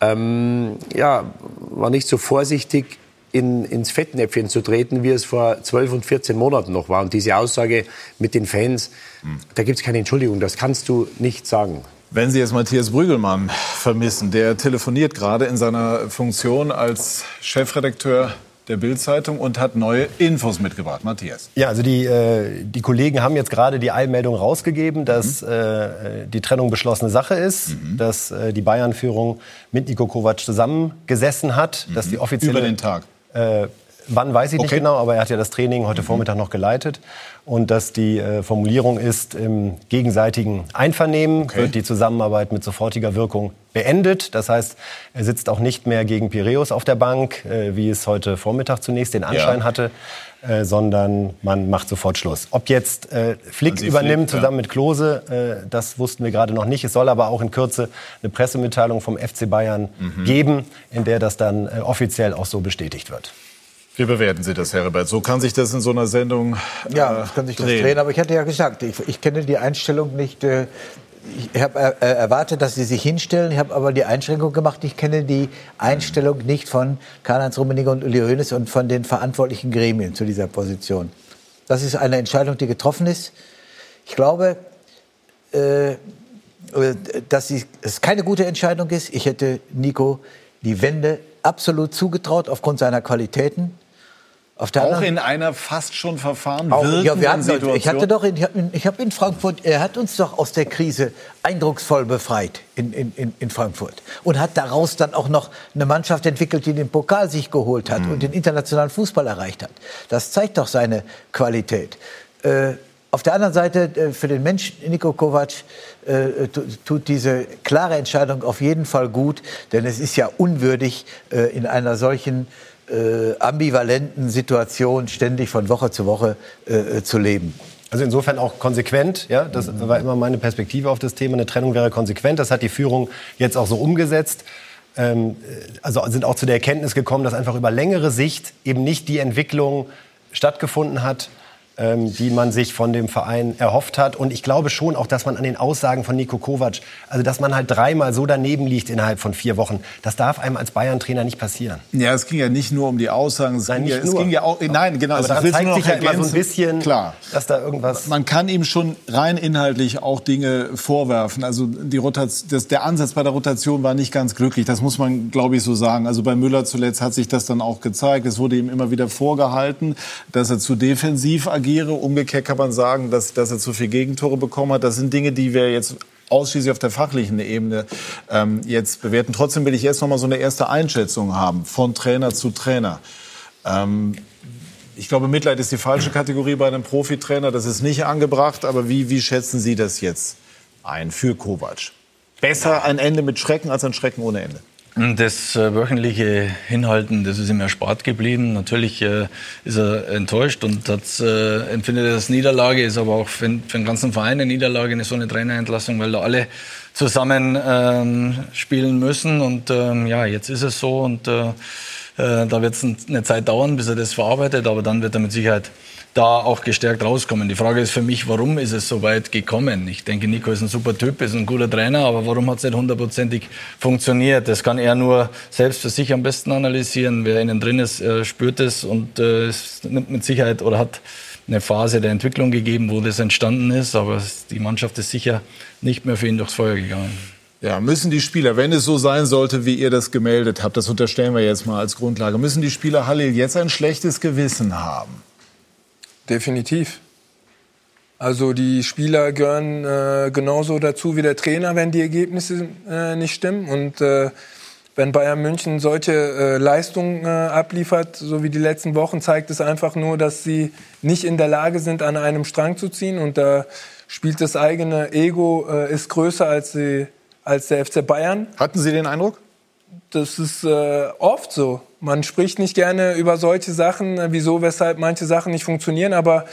ähm, ja, war nicht so vorsichtig, in, ins Fettnäpfchen zu treten, wie es vor 12 und 14 Monaten noch war. Und diese Aussage mit den Fans, hm. da gibt es keine Entschuldigung, das kannst du nicht sagen. Wenn Sie jetzt Matthias Brügelmann vermissen, der telefoniert gerade in seiner Funktion als Chefredakteur der Bildzeitung und hat neue Infos mitgebracht. Matthias. Ja, also die, äh, die Kollegen haben jetzt gerade die Eilmeldung rausgegeben, dass mhm. äh, die Trennung beschlossene Sache ist, mhm. dass äh, die Bayern-Führung mit Nico Kovac zusammengesessen hat, mhm. dass die offizielle über den Tag äh, wann weiß ich okay. nicht genau, aber er hat ja das Training heute mhm. Vormittag noch geleitet. Und dass die äh, Formulierung ist, im gegenseitigen Einvernehmen okay. wird die Zusammenarbeit mit sofortiger Wirkung beendet. Das heißt, er sitzt auch nicht mehr gegen Piräus auf der Bank, äh, wie es heute Vormittag zunächst den Anschein ja. hatte, äh, sondern man macht sofort Schluss. Ob jetzt äh, Flick übernimmt Flick, zusammen ja. mit Klose, äh, das wussten wir gerade noch nicht. Es soll aber auch in Kürze eine Pressemitteilung vom FC Bayern mhm. geben, in der das dann äh, offiziell auch so bestätigt wird. Wie bewerten Sie das, Herbert? So kann sich das in so einer Sendung äh, Ja, das kann sich drehen. das drehen. Aber ich hatte ja gesagt, ich, ich kenne die Einstellung nicht. Äh, ich habe äh, erwartet, dass sie sich hinstellen. Ich habe aber die Einschränkung gemacht. Ich kenne die Einstellung nicht von Karl-Heinz Rummenigge und Uli Hoeneß und von den verantwortlichen Gremien zu dieser Position. Das ist eine Entscheidung, die getroffen ist. Ich glaube, äh, dass es keine gute Entscheidung ist. Ich hätte Nico die Wende absolut zugetraut aufgrund seiner Qualitäten auch anderen, in einer fast schon verfahren auch, ja, wir hatten, Situation. Ich hatte doch, in, ich habe in Frankfurt, er hat uns doch aus der Krise eindrucksvoll befreit in, in, in Frankfurt und hat daraus dann auch noch eine Mannschaft entwickelt, die den Pokal sich geholt hat mhm. und den internationalen Fußball erreicht hat. Das zeigt doch seine Qualität. Äh, auf der anderen Seite, äh, für den Mensch Niko Kovac äh, tut diese klare Entscheidung auf jeden Fall gut, denn es ist ja unwürdig, äh, in einer solchen äh, ambivalenten Situation ständig von Woche zu Woche äh, äh, zu leben. Also insofern auch konsequent, ja, das war immer meine Perspektive auf das Thema. Eine Trennung wäre konsequent. Das hat die Führung jetzt auch so umgesetzt. Ähm, also sind auch zu der Erkenntnis gekommen, dass einfach über längere Sicht eben nicht die Entwicklung stattgefunden hat, ähm, die man sich von dem Verein erhofft hat. Und ich glaube schon auch, dass man an den Aussagen von Nico Kovac, also dass man halt dreimal so daneben liegt innerhalb von vier Wochen, das darf einem als Bayern-Trainer nicht passieren. Ja, es ging ja nicht nur um die Aussagen, es, nein, ging, ja, es ging ja auch, nein, genau, aber da zeigt sich ja immer so ein bisschen, klar, dass da irgendwas. Man kann ihm schon rein inhaltlich auch Dinge vorwerfen. Also die Rotation, das, der Ansatz bei der Rotation war nicht ganz glücklich. Das muss man, glaube ich, so sagen. Also bei Müller zuletzt hat sich das dann auch gezeigt. Es wurde ihm immer wieder vorgehalten, dass er zu defensiv agiere. Umgekehrt kann man sagen, dass, dass er zu viele Gegentore bekommen hat. Das sind Dinge, die wir jetzt ausschließlich auf der fachlichen Ebene ähm, jetzt bewerten. Trotzdem will ich jetzt noch mal so eine erste Einschätzung haben von Trainer zu Trainer. Ähm, ich glaube, Mitleid ist die falsche Kategorie bei einem Profitrainer. Das ist nicht angebracht. Aber wie, wie schätzen Sie das jetzt ein für Kovac? Besser ein Ende mit Schrecken als ein Schrecken ohne Ende. Das äh, wöchentliche Hinhalten, das ist ihm erspart geblieben. Natürlich äh, ist er enttäuscht und hat, äh, empfindet er das Niederlage, ist aber auch für, für, den ganzen Verein eine Niederlage, eine so eine Trainerentlassung, weil da alle zusammen ähm, spielen müssen. Und ähm, ja, jetzt ist es so und äh, äh, da wird es eine Zeit dauern, bis er das verarbeitet, aber dann wird er mit Sicherheit da auch gestärkt rauskommen. Die Frage ist für mich, warum ist es so weit gekommen? Ich denke, Nico ist ein super Typ, ist ein guter Trainer, aber warum hat es nicht hundertprozentig funktioniert? Das kann er nur selbst für sich am besten analysieren. Wer innen drin ist, spürt es und äh, es nimmt mit Sicherheit oder hat eine Phase der Entwicklung gegeben, wo das entstanden ist. Aber die Mannschaft ist sicher nicht mehr für ihn durchs Feuer gegangen. Ja, müssen die Spieler, wenn es so sein sollte, wie ihr das gemeldet habt, das unterstellen wir jetzt mal als Grundlage, müssen die Spieler Halil jetzt ein schlechtes Gewissen haben? Definitiv. Also die Spieler gehören äh, genauso dazu wie der Trainer, wenn die Ergebnisse äh, nicht stimmen. Und äh, wenn Bayern München solche äh, Leistungen äh, abliefert, so wie die letzten Wochen, zeigt es einfach nur, dass sie nicht in der Lage sind, an einem Strang zu ziehen. Und da spielt das eigene Ego äh, ist größer als sie als der FC Bayern. Hatten Sie den Eindruck? Das ist oft so. Man spricht nicht gerne über solche Sachen, äh, wieso, weshalb manche Sachen nicht funktionieren, aber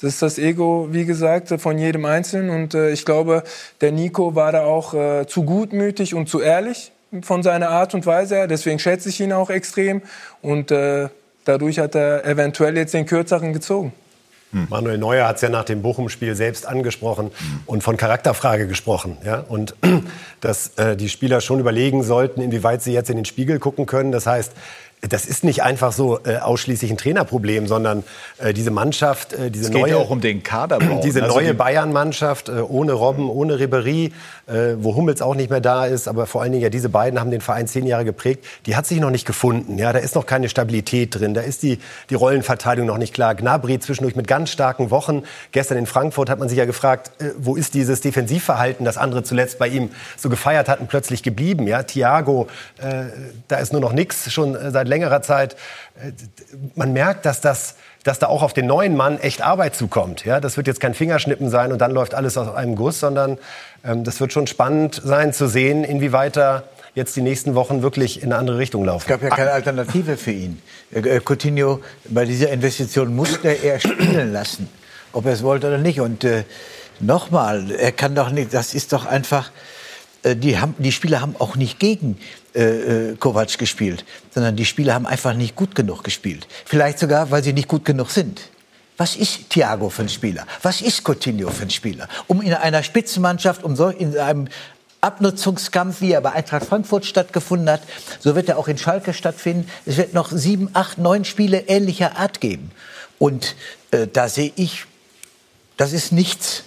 das ist das Ego, wie gesagt, von jedem Einzelnen. Und äh, ich glaube, der Nico war da auch äh, zu gutmütig und zu ehrlich von seiner Art und Weise her. Deswegen schätze ich ihn auch extrem. Und äh, dadurch hat er eventuell jetzt den Kürzeren gezogen. Hm. Manuel Neuer hat es ja nach dem Bochum-Spiel selbst angesprochen hm. und von Charakterfrage gesprochen. Ja? Und dass äh, die Spieler schon überlegen sollten, inwieweit sie jetzt in den Spiegel gucken können. Das heißt, das ist nicht einfach so äh, ausschließlich ein Trainerproblem, sondern äh, diese Mannschaft, äh, diese es geht neue, ja auch um den Kaderbau. diese also neue die Bayern-Mannschaft äh, ohne Robben, ohne Ribery, äh, wo Hummels auch nicht mehr da ist, aber vor allen Dingen ja diese beiden haben den Verein zehn Jahre geprägt. Die hat sich noch nicht gefunden. Ja, da ist noch keine Stabilität drin. Da ist die die Rollenverteilung noch nicht klar. Gnabry zwischendurch mit ganz starken Wochen. Gestern in Frankfurt hat man sich ja gefragt, äh, wo ist dieses Defensivverhalten, das andere zuletzt bei ihm so gefeiert hatten, plötzlich geblieben. Ja, Thiago, äh, da ist nur noch nichts schon äh, seit längerer Zeit. Äh, man merkt, dass das dass da auch auf den neuen Mann echt Arbeit zukommt. Ja, das wird jetzt kein Fingerschnippen sein und dann läuft alles aus einem Guss, sondern ähm, das wird schon spannend sein zu sehen, inwieweit er jetzt die nächsten Wochen wirklich in eine andere Richtung laufen. Es gab ja keine Alternative für ihn. Äh, Coutinho bei dieser Investition musste er spielen lassen, ob er es wollte oder nicht. Und äh, nochmal, er kann doch nicht, das ist doch einfach, äh, die, haben, die Spieler haben auch nicht gegen äh, äh, Kovac gespielt, sondern die Spieler haben einfach nicht gut genug gespielt. Vielleicht sogar, weil sie nicht gut genug sind. Was ist Thiago für ein Spieler? Was ist Coutinho für ein Spieler? Um in einer Spitzenmannschaft, um so in einem Abnutzungskampf, wie er bei Eintracht Frankfurt stattgefunden hat, so wird er auch in Schalke stattfinden. Es wird noch sieben, acht, neun Spiele ähnlicher Art geben. Und äh, da sehe ich, das ist nichts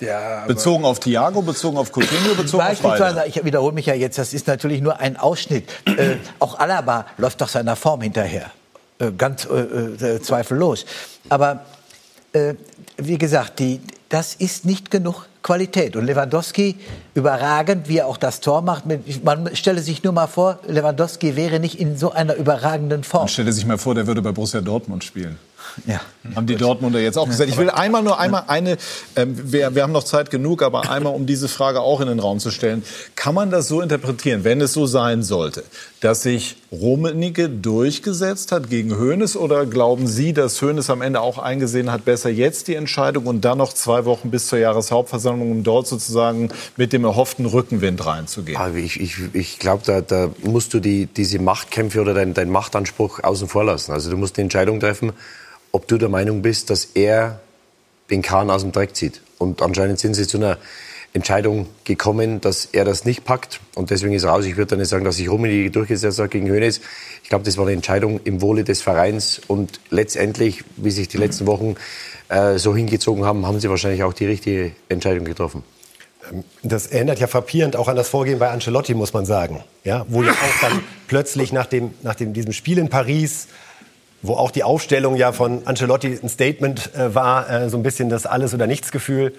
ja, bezogen auf Thiago, bezogen auf Coutinho, bezogen auf beide. Ich wiederhole mich ja jetzt, das ist natürlich nur ein Ausschnitt. äh, auch Alaba läuft doch seiner Form hinterher. Äh, ganz äh, äh zweifellos. Aber äh, wie gesagt, die, das ist nicht genug Qualität. Und Lewandowski, überragend, wie er auch das Tor macht. Man stelle sich nur mal vor, Lewandowski wäre nicht in so einer überragenden Form. Man stelle sich mal vor, der würde bei Borussia Dortmund spielen. Ja. Haben die Dortmunder jetzt auch gesagt. Ich will einmal nur einmal eine, ähm, wir, wir haben noch Zeit genug, aber einmal, um diese Frage auch in den Raum zu stellen. Kann man das so interpretieren, wenn es so sein sollte, dass sich Rummenigge durchgesetzt hat gegen Hoeneß oder glauben Sie, dass Hoeneß am Ende auch eingesehen hat, besser jetzt die Entscheidung und dann noch zwei Wochen bis zur Jahreshauptversammlung, um dort sozusagen mit dem erhofften Rückenwind reinzugehen? Also ich ich, ich glaube, da, da musst du die, diese Machtkämpfe oder deinen dein Machtanspruch außen vor lassen. Also du musst eine Entscheidung treffen, ob du der Meinung bist, dass er den Kahn aus dem Dreck zieht. Und anscheinend sind sie zu einer Entscheidung gekommen, dass er das nicht packt. Und deswegen ist er raus. Ich würde dann nicht sagen, dass sich Rummenigge durchgesetzt hat gegen Hönes. Ich glaube, das war eine Entscheidung im Wohle des Vereins. Und letztendlich, wie sich die letzten Wochen äh, so hingezogen haben, haben sie wahrscheinlich auch die richtige Entscheidung getroffen. Ähm, das erinnert ja frappierend auch an das Vorgehen bei Ancelotti, muss man sagen. Ja, wo ja auch dann plötzlich nach, dem, nach dem, diesem Spiel in Paris wo auch die Aufstellung ja von Ancelotti ein Statement äh, war, äh, so ein bisschen das Alles- oder Nichts-Gefühl.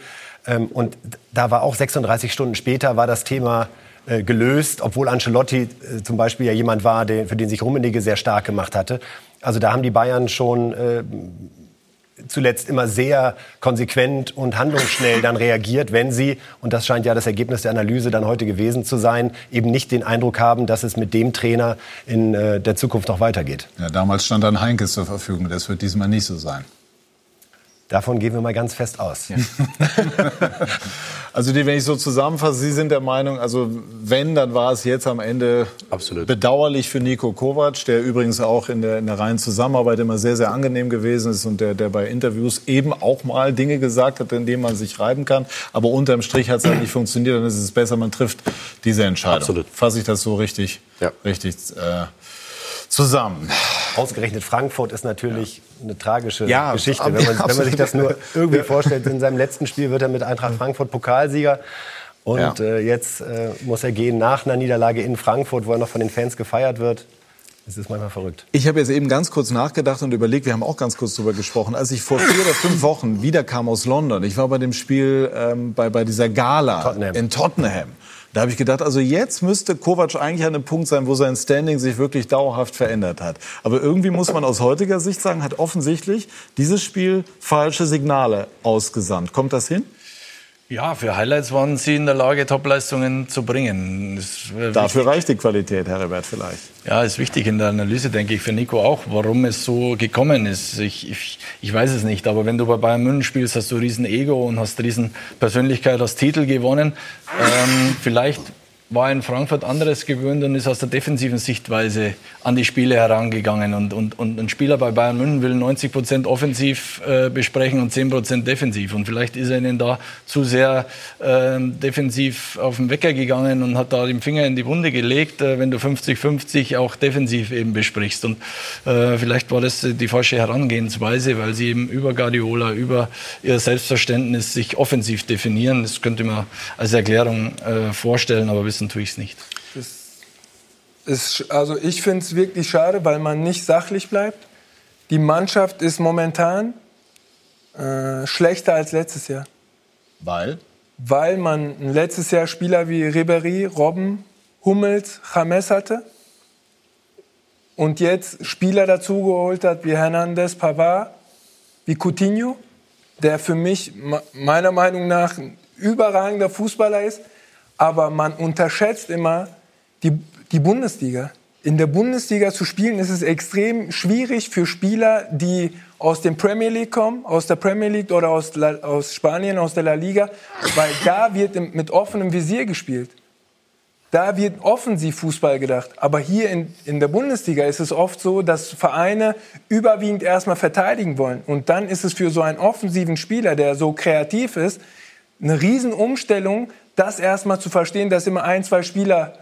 Ähm, und da war auch 36 Stunden später war das Thema äh, gelöst, obwohl Ancelotti äh, zum Beispiel ja jemand war, der, für den sich Rummenigge sehr stark gemacht hatte. Also da haben die Bayern schon äh, zuletzt immer sehr konsequent und handlungsschnell dann reagiert, wenn sie, und das scheint ja das Ergebnis der Analyse dann heute gewesen zu sein, eben nicht den Eindruck haben, dass es mit dem Trainer in äh, der Zukunft noch weitergeht. Ja, damals stand dann Heinkes zur Verfügung. Das wird diesmal nicht so sein. Davon gehen wir mal ganz fest aus. Ja. also die, wenn ich so zusammenfasse, Sie sind der Meinung, also wenn, dann war es jetzt am Ende Absolut. bedauerlich für Nico Kovac, der übrigens auch in der, in der reinen Zusammenarbeit immer sehr, sehr angenehm gewesen ist und der, der bei Interviews eben auch mal Dinge gesagt hat, in denen man sich reiben kann. Aber unterm Strich hat es halt nicht funktioniert, dann ist es besser, man trifft diese Entscheidung. Absolut. Fasse ich das so richtig, ja. richtig äh, zusammen. Ausgerechnet Frankfurt ist natürlich ja. eine tragische ja, Geschichte. Wenn man, wenn man, sich das nur irgendwie vorstellt, in seinem letzten Spiel wird er mit Eintracht Frankfurt Pokalsieger. Und ja. äh, jetzt äh, muss er gehen nach einer Niederlage in Frankfurt, wo er noch von den Fans gefeiert wird. Es ist manchmal verrückt. Ich habe jetzt eben ganz kurz nachgedacht und überlegt, wir haben auch ganz kurz darüber gesprochen, als ich vor vier oder fünf Wochen wiederkam aus London. Ich war bei dem Spiel ähm, bei, bei dieser Gala Tottenham. in Tottenham. Da habe ich gedacht, also jetzt müsste Kovac eigentlich an einem Punkt sein, wo sein Standing sich wirklich dauerhaft verändert hat. Aber irgendwie muss man aus heutiger Sicht sagen, hat offensichtlich dieses Spiel falsche Signale ausgesandt. Kommt das hin? Ja, für Highlights waren sie in der Lage, Topleistungen zu bringen. Dafür reicht die Qualität, Herbert, vielleicht. Ja, ist wichtig in der Analyse, denke ich, für Nico auch, warum es so gekommen ist. Ich, ich, ich weiß es nicht, aber wenn du bei Bayern München spielst, hast du riesen Ego und hast riesen Persönlichkeit, hast Titel gewonnen. Ähm, vielleicht war in Frankfurt anderes gewöhnt und ist aus der defensiven Sichtweise an die Spiele herangegangen. Und, und, und ein Spieler bei Bayern München will 90 Prozent offensiv äh, besprechen und 10 Prozent defensiv. Und vielleicht ist er ihnen da zu sehr äh, defensiv auf den Wecker gegangen und hat da den Finger in die Wunde gelegt, äh, wenn du 50-50 auch defensiv eben besprichst. Und äh, vielleicht war das die falsche Herangehensweise, weil sie eben über Guardiola, über ihr Selbstverständnis sich offensiv definieren. Das könnte man als Erklärung äh, vorstellen, aber wissen tue ich es nicht. Ist, also ich finde es wirklich schade, weil man nicht sachlich bleibt. Die Mannschaft ist momentan äh, schlechter als letztes Jahr. Weil? Weil man letztes Jahr Spieler wie Ribéry, Robben, Hummels, James hatte und jetzt Spieler dazugeholt hat wie Hernandez, Pavard, wie Coutinho, der für mich meiner Meinung nach ein überragender Fußballer ist, aber man unterschätzt immer die, die Bundesliga. In der Bundesliga zu spielen ist es extrem schwierig für Spieler, die aus dem Premier League kommen, aus der Premier League oder aus, La, aus Spanien, aus der La Liga, weil da wird mit offenem Visier gespielt. Da wird offensiv Fußball gedacht. Aber hier in, in der Bundesliga ist es oft so, dass Vereine überwiegend erstmal verteidigen wollen. Und dann ist es für so einen offensiven Spieler, der so kreativ ist, eine Riesenumstellung, das erstmal zu verstehen, dass immer ein, zwei Spieler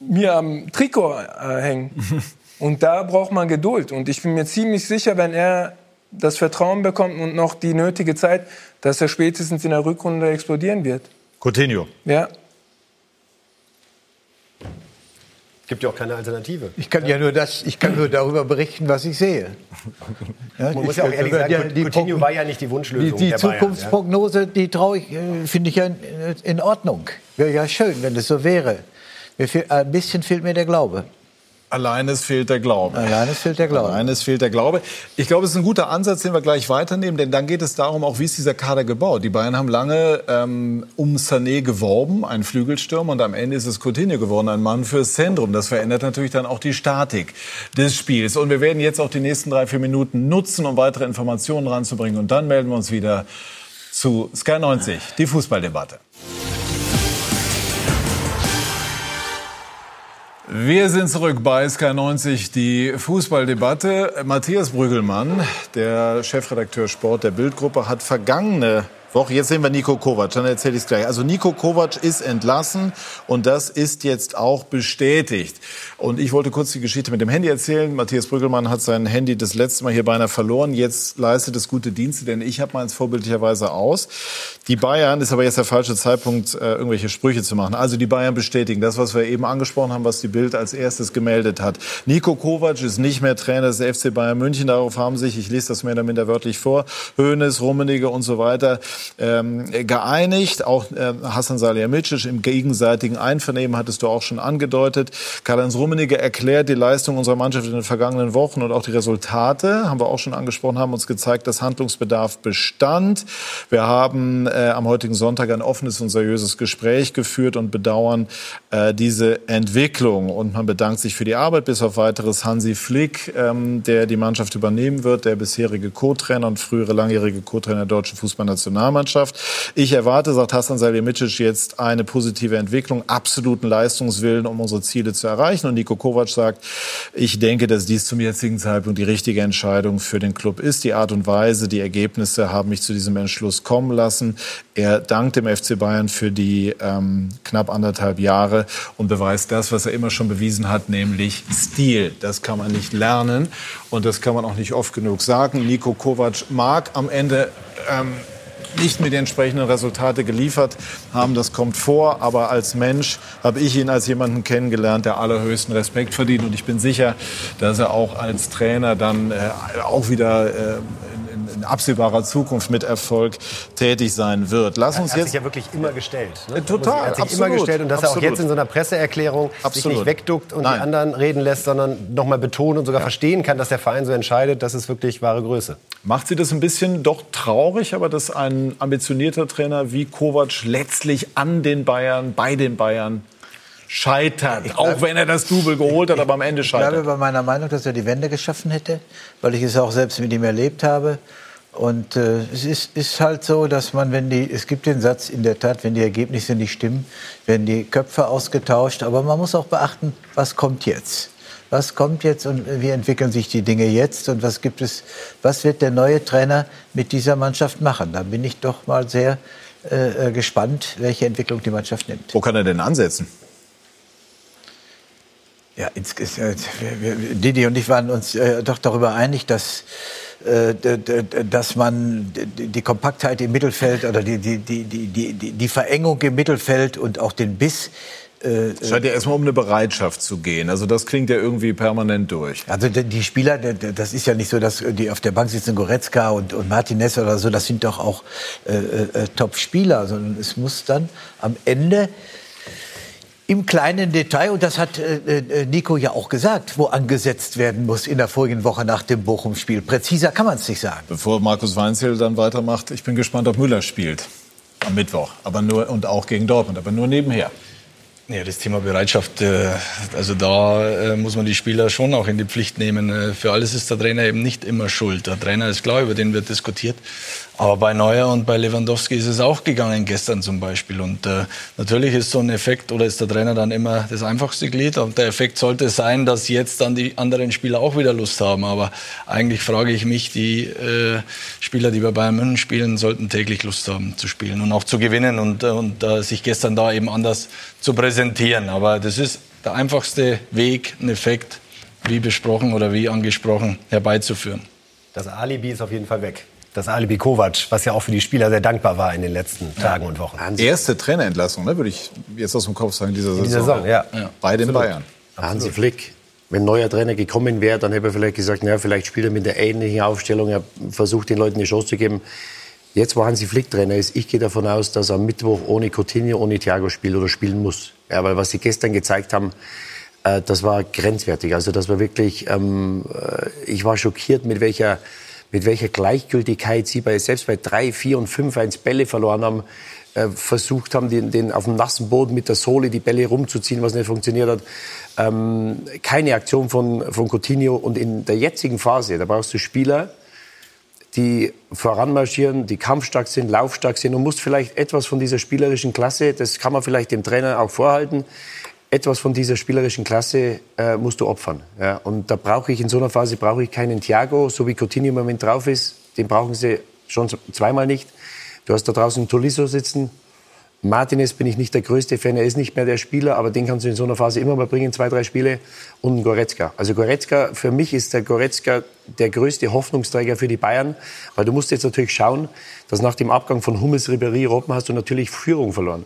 mir am Trikot äh, hängen. Und da braucht man Geduld. Und ich bin mir ziemlich sicher, wenn er das Vertrauen bekommt und noch die nötige Zeit, dass er spätestens in der Rückrunde explodieren wird. Coutinho. Ja. Gibt ja auch keine Alternative. Ich kann ja nur das, ich kann nur darüber berichten, was ich sehe. Ja, Man muss ja auch ehrlich sagen, ja, die Coutinho war ja nicht die Wunschlösung. Die, die Zukunftsprognose, ja. die traue ich, äh, finde ich ja in, in Ordnung. Wäre ja schön, wenn es so wäre. ein bisschen fehlt mir der Glaube. Allein es fehlt der Glaube. Allein es fehlt der Glaube. Allein es fehlt der Glaube. Ich glaube, es ist ein guter Ansatz, den wir gleich weiternehmen, denn dann geht es darum, auch wie ist dieser Kader gebaut. Die Bayern haben lange ähm, um Sané geworben, ein Flügelstürmer, und am Ende ist es Coutinho geworden, ein Mann fürs Zentrum. Das verändert natürlich dann auch die Statik des Spiels. Und wir werden jetzt auch die nächsten drei, vier Minuten nutzen, um weitere Informationen ranzubringen. Und dann melden wir uns wieder zu Sky 90, die Fußballdebatte. Wir sind zurück bei SK90, die Fußballdebatte. Matthias Brügelmann, der Chefredakteur Sport der Bildgruppe, hat vergangene Woche. Jetzt sehen wir Nico Kovac, dann erzähle ich es gleich. Also Nico Kovac ist entlassen und das ist jetzt auch bestätigt. Und ich wollte kurz die Geschichte mit dem Handy erzählen. Matthias Brüggelmann hat sein Handy das letzte Mal hier beinahe verloren. Jetzt leistet es gute Dienste, denn ich habe meins vorbildlicherweise aus. Die Bayern, ist aber jetzt der falsche Zeitpunkt, äh, irgendwelche Sprüche zu machen. Also die Bayern bestätigen das, was wir eben angesprochen haben, was die Bild als erstes gemeldet hat. Nico Kovac ist nicht mehr Trainer des FC Bayern München. Darauf haben sich, ich lese das mehr oder minder wörtlich vor, Hoeneß, Rummenigge und so weiter ähm, geeinigt. Auch äh, Hassan Salihamidzic im gegenseitigen Einvernehmen hattest du auch schon angedeutet. Karl-Heinz Rummenigge erklärt die Leistung unserer Mannschaft in den vergangenen Wochen und auch die Resultate, haben wir auch schon angesprochen, haben uns gezeigt, dass Handlungsbedarf bestand. Wir haben äh, am heutigen Sonntag ein offenes und seriöses Gespräch geführt und bedauern äh, diese Entwicklung. Und man bedankt sich für die Arbeit bis auf weiteres Hansi Flick, ähm, der die Mannschaft übernehmen wird, der bisherige Co-Trainer und frühere langjährige Co-Trainer der deutschen Fußballnationalmannschaft. Trainermannschaft. Ich erwarte, sagt Hassan Salihamidzic, jetzt eine positive Entwicklung, absoluten Leistungswillen, um unsere Ziele zu erreichen. Und Niko Kovac sagt, ich denke, dass dies zum jetzigen Zeitpunkt die richtige Entscheidung für den Club ist. Die Art und Weise, die Ergebnisse haben mich zu diesem Entschluss kommen lassen. Er dankt dem FC Bayern für die ähm, knapp anderthalb Jahre und beweist das, was er immer schon bewiesen hat, nämlich Stil. Das kann man nicht lernen und das kann man auch nicht oft genug sagen. Nico Kovac mag am Ende ähm, nicht mit den entsprechenden Resultate geliefert haben. Das kommt vor. Aber als Mensch habe ich ihn als jemanden kennengelernt, der allerhöchsten Respekt verdient. Und ich bin sicher, dass er auch als Trainer dann äh, auch wieder äh, in absehbarer Zukunft mit Erfolg tätig sein wird. Lass uns er hat jetzt sich ja wirklich immer gestellt. Ne? Total, Er hat sich absolut, immer gestellt und dass er auch absolut. jetzt in so einer Presseerklärung sich Absolut. nicht wegduckt und Nein. die anderen reden lässt, sondern nochmal betont und sogar verstehen kann, dass der Verein so entscheidet, das ist wirklich wahre Größe. Macht Sie das ein bisschen doch traurig, aber dass ein ambitionierter Trainer wie Kovac letztlich an den Bayern, bei den Bayern scheitert, auch wenn er das Double geholt hat, aber am Ende Ich bleibe scheitert. bei meiner Meinung, dass er die Wende geschaffen hätte, weil ich es auch selbst mit ihm erlebt habe. Und äh, es ist, ist halt so, dass man, wenn die, es gibt den Satz in der Tat, wenn die Ergebnisse nicht stimmen, werden die Köpfe ausgetauscht. Aber man muss auch beachten, was kommt jetzt? Was kommt jetzt und wie entwickeln sich die Dinge jetzt? Und was gibt es, was wird der neue Trainer mit dieser Mannschaft machen? Da bin ich doch mal sehr äh, äh, gespannt, welche Entwicklung die Mannschaft nimmt. Wo kann er denn ansetzen? Ja, insgesamt, wir, Didi und ich waren uns äh, doch darüber einig, dass, äh, dass man die, Kompaktheit im Mittelfeld oder die, die, die, die, die, Verengung im Mittelfeld und auch den Biss. Äh, Es scheint ja erstmal um eine Bereitschaft zu gehen. Also das klingt ja irgendwie permanent durch. also die- Spieler, das ist ja nicht so, dass die auf der Bank sitzen, Goretzka und, und Martinez oder so, das sind doch auch äh, äh, Top-Spieler, sondern es muss dann am Ende im kleinen Detail, und das hat äh, äh, Nico ja auch gesagt, wo angesetzt werden muss in der vorigen Woche nach dem Bochum-Spiel. Präziser kann man es nicht sagen. Bevor Markus Weinzel dann weitermacht, ich bin gespannt, ob Müller spielt am Mittwoch, aber nur und auch gegen Dortmund, aber nur nebenher. Ja, das Thema Bereitschaft, äh, also da äh, muss man die Spieler schon auch in die Pflicht nehmen. Für alles ist der Trainer eben nicht immer schuld. Der Trainer ist klar, über den wird diskutiert. Aber bei Neuer und bei Lewandowski ist es auch gegangen, gestern zum Beispiel. Und äh, natürlich ist so ein Effekt, oder ist der Trainer dann immer das einfachste Glied. Und der Effekt sollte sein, dass jetzt dann die anderen Spieler auch wieder Lust haben. Aber eigentlich frage ich mich, die äh, Spieler, die bei Bayern München spielen, sollten täglich Lust haben zu spielen und auch zu gewinnen und, äh, und äh, sich gestern da eben anders zu präsentieren. Aber das ist der einfachste Weg, einen Effekt, wie besprochen oder wie angesprochen, herbeizuführen. Das Alibi ist auf jeden Fall weg. Das Alibi Kovac, was ja auch für die Spieler sehr dankbar war in den letzten Tagen und Wochen. Erste Trainerentlassung, ne, würde ich jetzt aus dem Kopf sagen, dieser Saison. dieser Saison, ja. Bei den Absolut. Bayern. Hansi Flick, wenn ein neuer Trainer gekommen wäre, dann hätte er vielleicht gesagt, naja, vielleicht spielt er mit der ähnlichen Aufstellung, er versucht den Leuten eine Chance zu geben. Jetzt, wo Hansi Flick Trainer ist, ich gehe davon aus, dass er am Mittwoch ohne Coutinho, ohne Thiago spielt oder spielen muss. Ja, weil was sie gestern gezeigt haben, äh, das war grenzwertig. Also das war wirklich, ähm, äh, ich war schockiert, mit welcher, mit welcher Gleichgültigkeit sie bei, selbst bei drei, vier und fünf eins Bälle verloren haben, äh, versucht haben, den, den auf dem nassen Boden mit der Sohle die Bälle rumzuziehen, was nicht funktioniert hat. Ähm, keine Aktion von, von Coutinho. Und in der jetzigen Phase, da brauchst du Spieler, die voranmarschieren, die kampfstark sind, laufstark sind und musst vielleicht etwas von dieser spielerischen Klasse, das kann man vielleicht dem Trainer auch vorhalten, etwas von dieser spielerischen Klasse äh, musst du opfern. Ja, und da brauche ich in so einer Phase brauche ich keinen Thiago, so wie Coutinho im Moment drauf ist. Den brauchen sie schon zweimal nicht. Du hast da draußen Tolisso sitzen. Martinez bin ich nicht der größte Fan, er ist nicht mehr der Spieler, aber den kannst du in so einer Phase immer mal bringen, zwei, drei Spiele. Und Goretzka. Also Goretzka, für mich ist der Goretzka der größte Hoffnungsträger für die Bayern, weil du musst jetzt natürlich schauen, dass nach dem Abgang von Hummels, Ribéry, Robben hast du natürlich Führung verloren.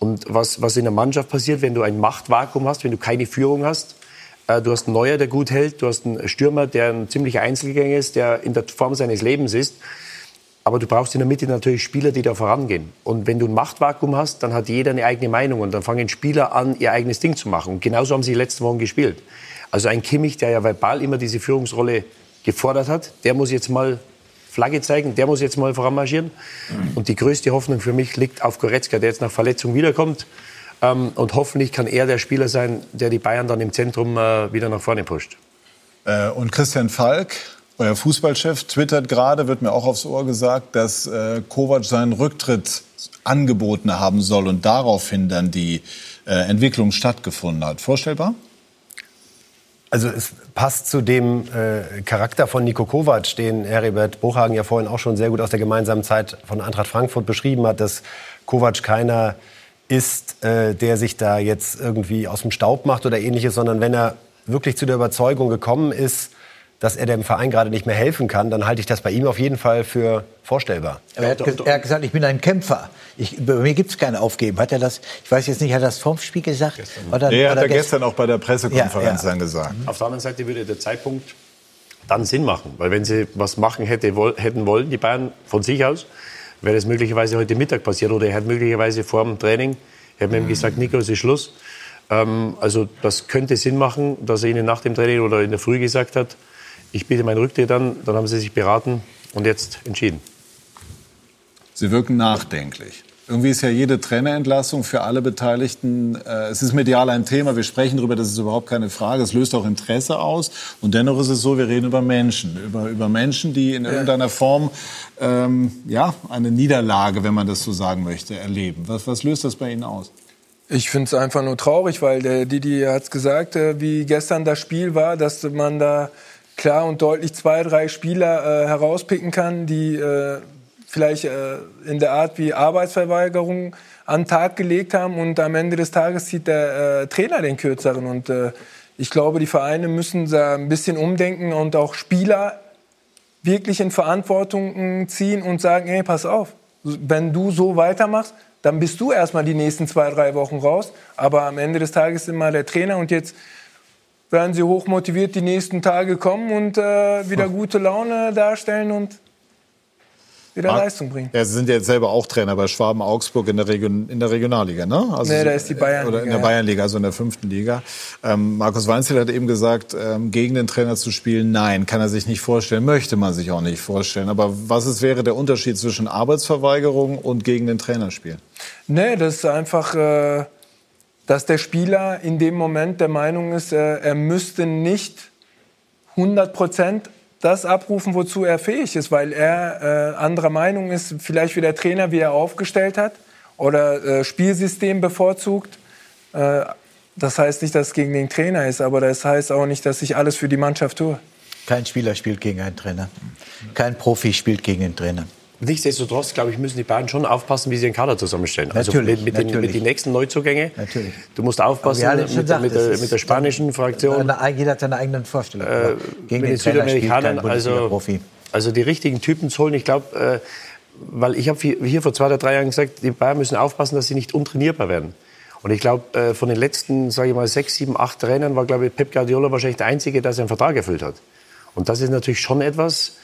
Und was, was in der Mannschaft passiert, wenn du ein Machtvakuum hast, wenn du keine Führung hast, äh, du hast einen Neuer, der gut hält, du hast einen Stürmer, der ein ziemlicher Einzelgänger ist, der in der Form seines Lebens ist, aber du brauchst in der Mitte natürlich Spieler, die da vorangehen. Und wenn du ein Machtvakuum hast, dann hat jeder eine eigene Meinung und dann fangen Spieler an, ihr eigenes Ding zu machen. Und genauso haben sie die letzten Wochen gespielt. Also ein Kimmich, der ja verbal immer diese Führungsrolle gefordert hat, der muss jetzt mal Flagge zeigen, der muss jetzt mal voranmarschieren. Und die größte Hoffnung für mich liegt auf Goretzka, der jetzt nach Verletzung wiederkommt. Ähm, und hoffentlich kann er der Spieler sein, der die Bayern dann im Zentrum äh, wieder nach vorne pusht. Äh, und Christian Falk Euer Fußballchef twittert gerade, wird mir auch aufs Ohr gesagt, dass äh, Kovac seinen Rücktritt angeboten haben soll und daraufhin dann die Entwicklung stattgefunden hat. Vorstellbar? Also es passt zu dem äh, Charakter von Nico Kovac, den Heribert Buchhagen ja vorhin auch schon sehr gut aus der gemeinsamen Zeit von Eintracht Frankfurt beschrieben hat, dass Kovac keiner ist, äh, der sich da jetzt irgendwie aus dem Staub macht oder ähnliches, sondern wenn er wirklich zu der Überzeugung gekommen ist, dass er dem Verein gerade nicht mehr helfen kann, dann halte ich das bei ihm auf jeden Fall für vorstellbar. Er hat, er hat gesagt, ich bin ein Kämpfer. Ich, bei mir gibt es kein Aufgeben. Hat er das, ich weiß jetzt nicht, hat er das vorm Spiel gesagt? Gestern. Oder, nee, hat er gestern, gestern auch bei der Pressekonferenz ja, ja. dann gesagt. Auf der anderen Seite würde der Zeitpunkt dann Sinn machen. Weil wenn sie was machen hätte, hätten wollen, die Bayern von sich aus, wäre das möglicherweise heute Mittag passiert. Oder er hat möglicherweise vor dem Training, er hat mir gesagt, Nico, es ist Schluss. Ähm, also das könnte Sinn machen, dass er ihnen nach dem Training oder in der Früh gesagt hat, ich biete meinen Rücktritt an, dann haben sie sich beraten und jetzt entschieden. Sie wirken nachdenklich. Irgendwie ist ja jede Trainerentlassung für alle Beteiligten, äh, es ist medial ein Thema, wir sprechen darüber, das ist überhaupt keine Frage, es löst auch Interesse aus. Und dennoch ist es so, wir reden über Menschen, über, über Menschen, die in irgendeiner Form ähm, ja, eine Niederlage, wenn man das so sagen möchte, erleben. Was, was löst das bei Ihnen aus? Ich finde es einfach nur traurig, weil der Didi hat es gesagt, äh, wie gestern das Spiel war, dass man da klar und deutlich zwei, drei Spieler äh, herauspicken kann, die äh, vielleicht äh, in der Art wie Arbeitsverweigerung an den Tag gelegt haben und am Ende des Tages zieht der äh, Trainer den kürzeren. Und äh, ich glaube, die Vereine müssen da ein bisschen umdenken und auch Spieler wirklich in Verantwortung ziehen und sagen, hey, pass auf, wenn du so weitermachst, dann bist du erstmal die nächsten zwei, drei Wochen raus. Aber am Ende des Tages immer der Trainer und jetzt werden sie hochmotiviert die nächsten Tage kommen und äh, wieder gute Laune darstellen und wieder Marc, Leistung bringen. Ja, Sie sind ja jetzt selber auch Trainer bei Schwaben Augsburg in der, Region, in der Regionalliga, ne? Also, nee, da ist die Bayernliga. Oder in der Bayernliga, also in der fünften Liga. Ähm, Markus Weinzel hat eben gesagt, ähm, gegen den Trainer zu spielen, nein, kann er sich nicht vorstellen, möchte man sich auch nicht vorstellen. Aber was ist, wäre der Unterschied zwischen Arbeitsverweigerung und gegen den Trainer spielen? Nee, das ist einfach... Äh dass der Spieler in dem Moment der Meinung ist, er müsste nicht 100 Prozent das abrufen, wozu er fähig ist, weil er äh, anderer Meinung ist, vielleicht wie der Trainer, wie er aufgestellt hat oder äh, Spielsystem bevorzugt. Äh, das heißt nicht, dass es gegen den Trainer ist, aber das heißt auch nicht, dass ich alles für die Mannschaft tue. Kein Spieler spielt gegen einen Trainer. Kein Profi spielt gegen den Trainer. Nichtsdestotrotz, glaube ich, müssen die Bayern schon aufpassen, wie sie den Kader zusammenstellen. Also natürlich, also mit, mit, den, mit den nächsten Neuzugängen. Natürlich. Du musst aufpassen mit, gesagt, mit, der, mit, der, spanischen Fraktion. Jeder hat seine eigenen Vorstellungen. Äh, Gegen den, den Südamerikanern. Also, also die richtigen Typen zu holen. Ich glaube, äh, weil ich habe hier vor zwei oder drei Jahren gesagt, die Bayern müssen aufpassen, dass sie nicht untrainierbar werden. Und ich glaube, äh, von den letzten, sage ich mal, sechs, sieben, acht Trainern war, glaube ich, Pep Guardiola wahrscheinlich der Einzige, der seinen Vertrag erfüllt hat. Und das ist natürlich schon etwas,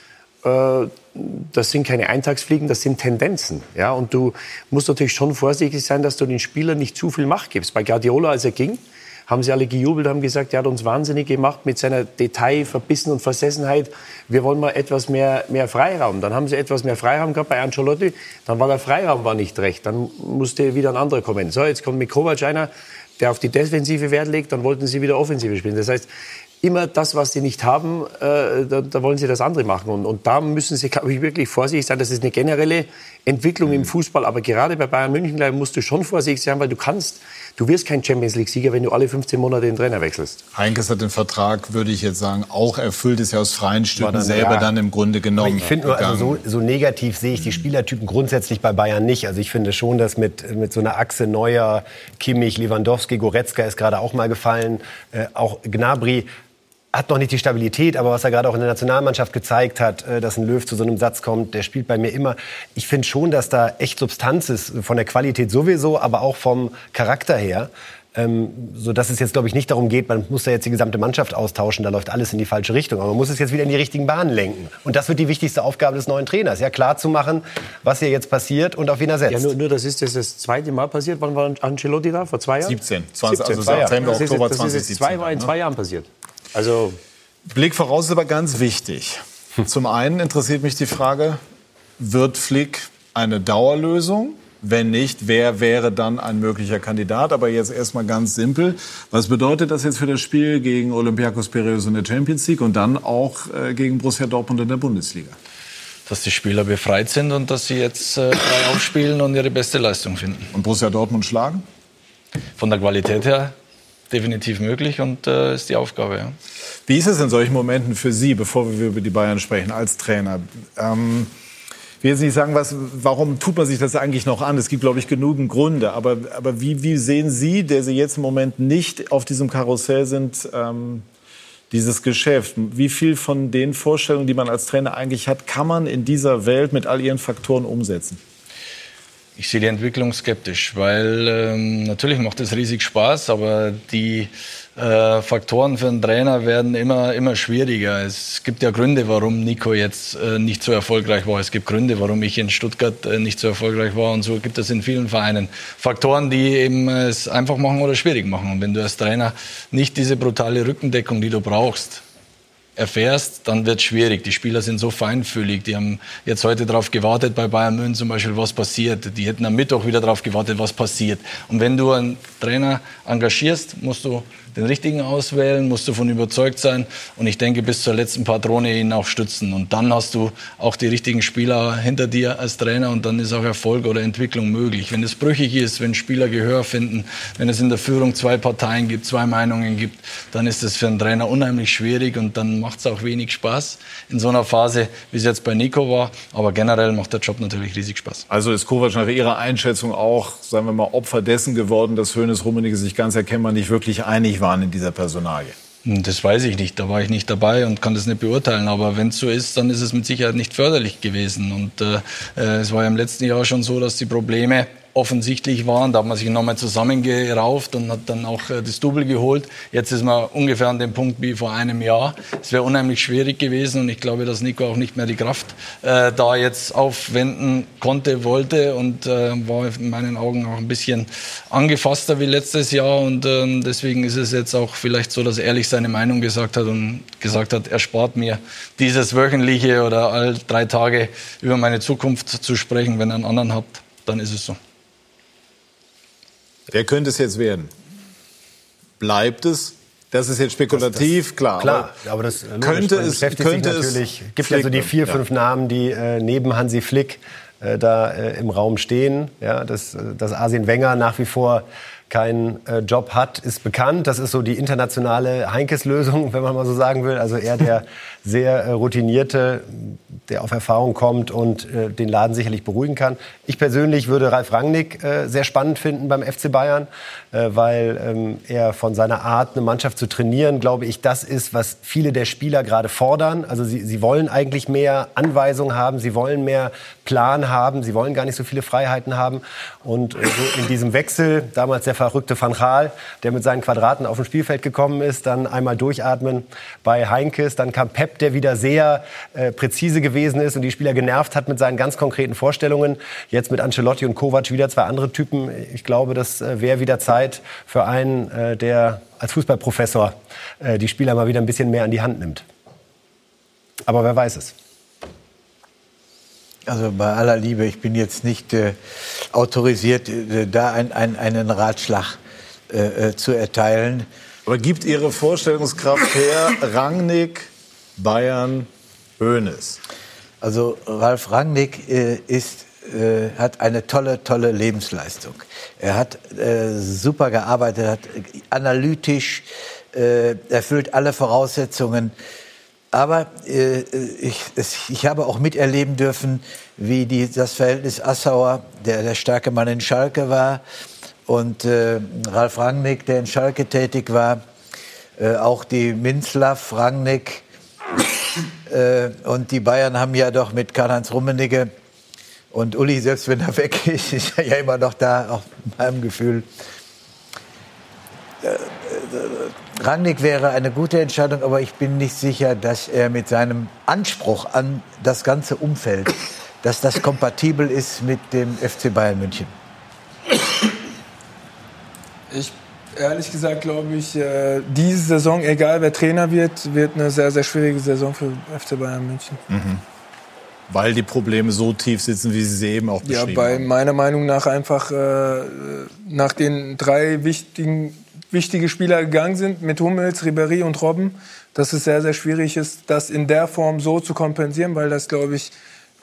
das sind keine Eintagsfliegen, das sind Tendenzen. Ja? Und du musst natürlich schon vorsichtig sein, dass du den Spielern nicht zu viel Macht gibst. Bei Guardiola, als er ging, haben sie alle gejubelt, haben gesagt, er hat uns wahnsinnig gemacht mit seiner Detailverbissen und Versessenheit. Wir wollen mal etwas mehr, mehr Freiraum. Dann haben sie etwas mehr Freiraum gehabt bei Ancelotti. Dann war der Freiraum war nicht recht. Dann musste wieder ein anderer kommen. So, jetzt kommt mit Kovac einer, der auf die Defensive Wert legt. Dann wollten sie wieder Offensive spielen. Das heißt, immer das, was sie nicht haben, äh, da, da, wollen sie das andere machen. Und, und da müssen sie, glaube ich, wirklich vorsichtig sein. Das ist eine generelle Entwicklung im Fußball. Aber gerade bei Bayern München ich, musst du schon vorsichtig sein, weil du kannst, du wirst kein Champions League-Sieger, wenn du alle 15 Monate den Trainer wechselst. Heinkes hat den Vertrag, würde ich jetzt sagen, auch erfüllt, ist ja aus freien Stücken dann, selber ja. dann im Grunde genommen. ich finde nur, also so, so, negativ sehe ich die Spielertypen grundsätzlich bei Bayern nicht. Also ich finde schon, dass mit, mit so einer Achse Neuer, Kimmich, Lewandowski, Goretzka ist gerade auch mal gefallen, äh, auch Gnabry hat noch nicht die Stabilität, aber was er gerade auch in der Nationalmannschaft gezeigt hat, äh, dass ein Löw zu so einem Satz kommt, der spielt bei mir immer. Ich finde schon, dass da echt Substanz ist, von der Qualität sowieso, aber auch vom Charakter her. Ähm, so dass es jetzt, glaube ich, nicht darum geht, man muss da jetzt die gesamte Mannschaft austauschen, da läuft alles in die falsche Richtung. Aber man muss es jetzt wieder in die richtigen Bahnen lenken. Und das wird die wichtigste Aufgabe des neuen Trainers, ja, klar zu machen, was hier jetzt passiert und auf wen er setzt. Ja, nur, nur das ist das, das zweite Mal passiert. Wann war Ancelotti da? Vor zwei Jahren? 17. 20, 17 also September, Oktober 2017. Das ist jetzt zwei, in zwei Jahren passiert. Also Blick voraus ist aber ganz wichtig. Zum einen interessiert mich die Frage, wird Flick eine Dauerlösung Wenn nicht, wer wäre dann ein möglicher Kandidat? Aber jetzt erstmal ganz simpel. Was bedeutet das jetzt für das Spiel gegen Olympiakos Piraeus in der Champions League und dann auch äh, gegen Borussia Dortmund in der Bundesliga? Dass die Spieler befreit sind und dass sie jetzt äh, frei aufspielen und ihre beste Leistung finden. Und Borussia Dortmund schlagen? Von der Qualität her definitiv möglich und äh, ist die Aufgabe. Ja. Wie ist es in solchen Momenten für Sie, bevor wir über die Bayern sprechen, als Trainer? Ähm, ich will jetzt nicht sagen, was, warum tut man sich das eigentlich noch an? Es gibt, glaube ich, genügend Gründe. Aber, aber wie, wie sehen Sie, der Sie jetzt im Moment nicht auf diesem Karussell sind, ähm, dieses Geschäft? Wie viel von den Vorstellungen, die man als Trainer eigentlich hat, kann man in dieser Welt mit all ihren Faktoren umsetzen? Ich sehe die Entwicklung skeptisch, weil ähm, natürlich macht es riesig Spaß, aber die äh, Faktoren für einen Trainer werden immer, immer schwieriger. Es gibt ja Gründe, warum Nico jetzt äh, nicht so erfolgreich war. Es gibt Gründe, warum ich in Stuttgart äh, nicht so erfolgreich war. Und so gibt es in vielen Vereinen Faktoren, die eben es einfach machen oder schwierig machen. Und wenn du als Trainer nicht diese brutale Rückendeckung, die du brauchst, erfährst, dann wird es schwierig. Die Spieler sind so feinfühlig. Die haben jetzt heute darauf gewartet, bei Bayern München zum Beispiel, was passiert. Die hätten am Mittwoch wieder darauf gewartet, was passiert. Und wenn du einen Trainer engagierst, musst du den richtigen auswählen, musst du davon überzeugt sein und ich denke bis zur letzten Patrone ihn auch stützen. Und dann hast du auch die richtigen Spieler hinter dir als Trainer und dann ist auch Erfolg oder Entwicklung möglich. Wenn es brüchig ist, wenn Spieler Gehör finden, wenn es in der Führung zwei Parteien gibt, zwei Meinungen gibt, dann ist es für einen Trainer unheimlich schwierig und dann macht es auch wenig Spaß in so einer Phase, wie es jetzt bei Nico war. Aber generell macht der Job natürlich riesig Spaß. Also ist Kovac nach Ihrer Einschätzung auch, sagen wir mal, Opfer dessen geworden, dass Hönes Rummenigge sich ganz erkennbar nicht wirklich einig waren in dieser Personalie? Hm, das weiß ich nicht. Da war ich nicht dabei und kann das nicht beurteilen. Aber wenn es so ist, dann ist es mit Sicherheit nicht förderlich gewesen. Und äh, äh es war ja im letzten Jahr schon so, dass die Probleme offensichtlich waren. Da hat man sich nochmal zusammengerauft und hat dann auch äh, das Double geholt. Jetzt ist man ungefähr an dem Punkt wie vor einem Jahr. Es wäre unheimlich schwierig gewesen und ich glaube, dass Nico auch nicht mehr die Kraft äh, da jetzt aufwenden konnte, wollte und äh, war in meinen Augen auch ein bisschen angefasster wie letztes Jahr und äh, deswegen ist es jetzt auch vielleicht so, dass er ehrlich seine Meinung gesagt hat und gesagt hat, er spart mir dieses wöchentliche oder all drei Tage über meine Zukunft zu sprechen. Wenn ihr einen anderen habt, dann ist es so. Wer könnte es jetzt werden? Bleibt es? Das ist jetzt spekulativ, das, das, klar. Klar, aber das könnte es, könnte es natürlich. Gibt ja so die vier, fünf ja. Namen, die äh, neben Hansi Flick äh, da äh, im Raum stehen. Ja, dass, äh, dass Arsene Wenger nach wie vor keinen äh, Job hat, ist bekannt. Das ist so die internationale Heinkes-Lösung, wenn man mal so sagen will. Also er der sehr äh, routinierte, der auf Erfahrung kommt und äh, den Laden sicherlich beruhigen kann. Ich persönlich würde Ralf Rangnick äh, sehr spannend finden beim FC Bayern, äh, weil ähm, er von seiner Art, eine Mannschaft zu trainieren, glaube ich, das ist, was viele der Spieler gerade fordern. Also sie, sie wollen eigentlich mehr Anweisungen haben, sie wollen mehr Plan haben, sie wollen gar nicht so viele Freiheiten haben. Und äh, so in diesem Wechsel, damals der verrückte Van Gaal, der mit seinen Quadraten auf dem Spielfeld gekommen ist, dann einmal durchatmen bei Heinkes, dann kam Pep der wieder sehr äh, präzise gewesen ist und die Spieler genervt hat mit seinen ganz konkreten Vorstellungen. Jetzt mit Ancelotti und Kovac wieder zwei andere Typen. Ich glaube, das äh, wäre wieder Zeit für einen, äh, der als Fußballprofessor äh, die Spieler mal wieder ein bisschen mehr an die Hand nimmt. Aber wer weiß es. Also bei aller Liebe, ich bin jetzt nicht äh, autorisiert, äh, da ein, ein, einen Ratschlag äh, äh, zu erteilen. Aber gibt Ihre Vorstellungskraft her, Rangnick Bayern, Hoeneß? Also Ralf Rangnick äh, ist, äh, hat eine tolle, tolle Lebensleistung. Er hat äh, super gearbeitet, hat analytisch, äh, erfüllt alle Voraussetzungen. Aber äh, ich, es, ich habe auch miterleben dürfen, wie die, das Verhältnis Assauer, der der starke Mann in Schalke war, und äh, Ralf Rangnick, der in Schalke tätig war, auch die Minzlaff, Rangnick, äh, und die Bayern haben ja doch mit Karl-Heinz Rummenigge und Uli, selbst wenn er weg ist, ist er ja immer noch da, auch in meinem Gefühl. Äh, äh, Rangnick wäre eine gute Entscheidung, aber ich bin nicht sicher, dass er mit seinem Anspruch an das ganze Umfeld, dass das kompatibel ist mit dem FC Bayern München. Ich ehrlich gesagt glaube ich, äh, diese Saison, egal wer Trainer wird, wird eine sehr, sehr schwierige Saison für FC Bayern München. Mhm. weil die Probleme so tief sitzen, wie Sie sie eben auch beschrieben ja, bei meiner Meinung nach einfach äh, nach den drei wichtigen wichtige Spieler gegangen sind mit Hummels, Ribéry und Robben, dass es sehr sehr schwierig ist, das in der Form so zu kompensieren, weil das glaube ich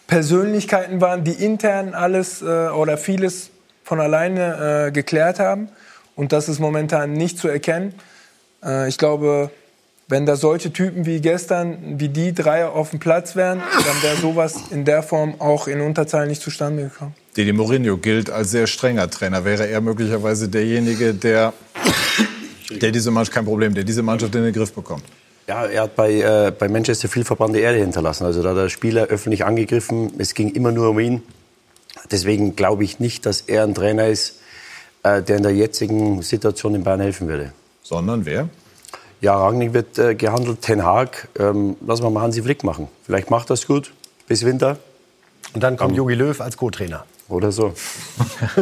Persönlichkeiten waren, die intern alles äh, oder vieles von alleine äh, geklärt haben und das ist momentan nicht zu erkennen. Äh, ich glaube wenn da solche Typen wie gestern, wie die drei auf dem Platz wären, dann wäre sowas in der Form auch in Unterzahl nicht zustande gekommen. Didi Mourinho gilt als sehr strenger Trainer. Wäre er möglicherweise derjenige, der, der diese Mannschaft, kein Problem, der diese Mannschaft in den Griff bekommt? Ja, er hat bei, äh, bei Manchester viel verbrannte Erde hinterlassen. Also da hat der Spieler öffentlich angegriffen. Es ging immer nur um ihn. Deswegen glaube ich nicht, dass er ein Trainer ist, äh, der in der jetzigen Situation in Bayern helfen würde. Sondern wer? Ja, Rangnick wird äh, gehandelt. Ten Haag, ähm, lassen wir mal Hansi Flick machen. Vielleicht macht das gut bis Winter. Und dann kommt Jogi Löw als Co-Trainer. Oder so.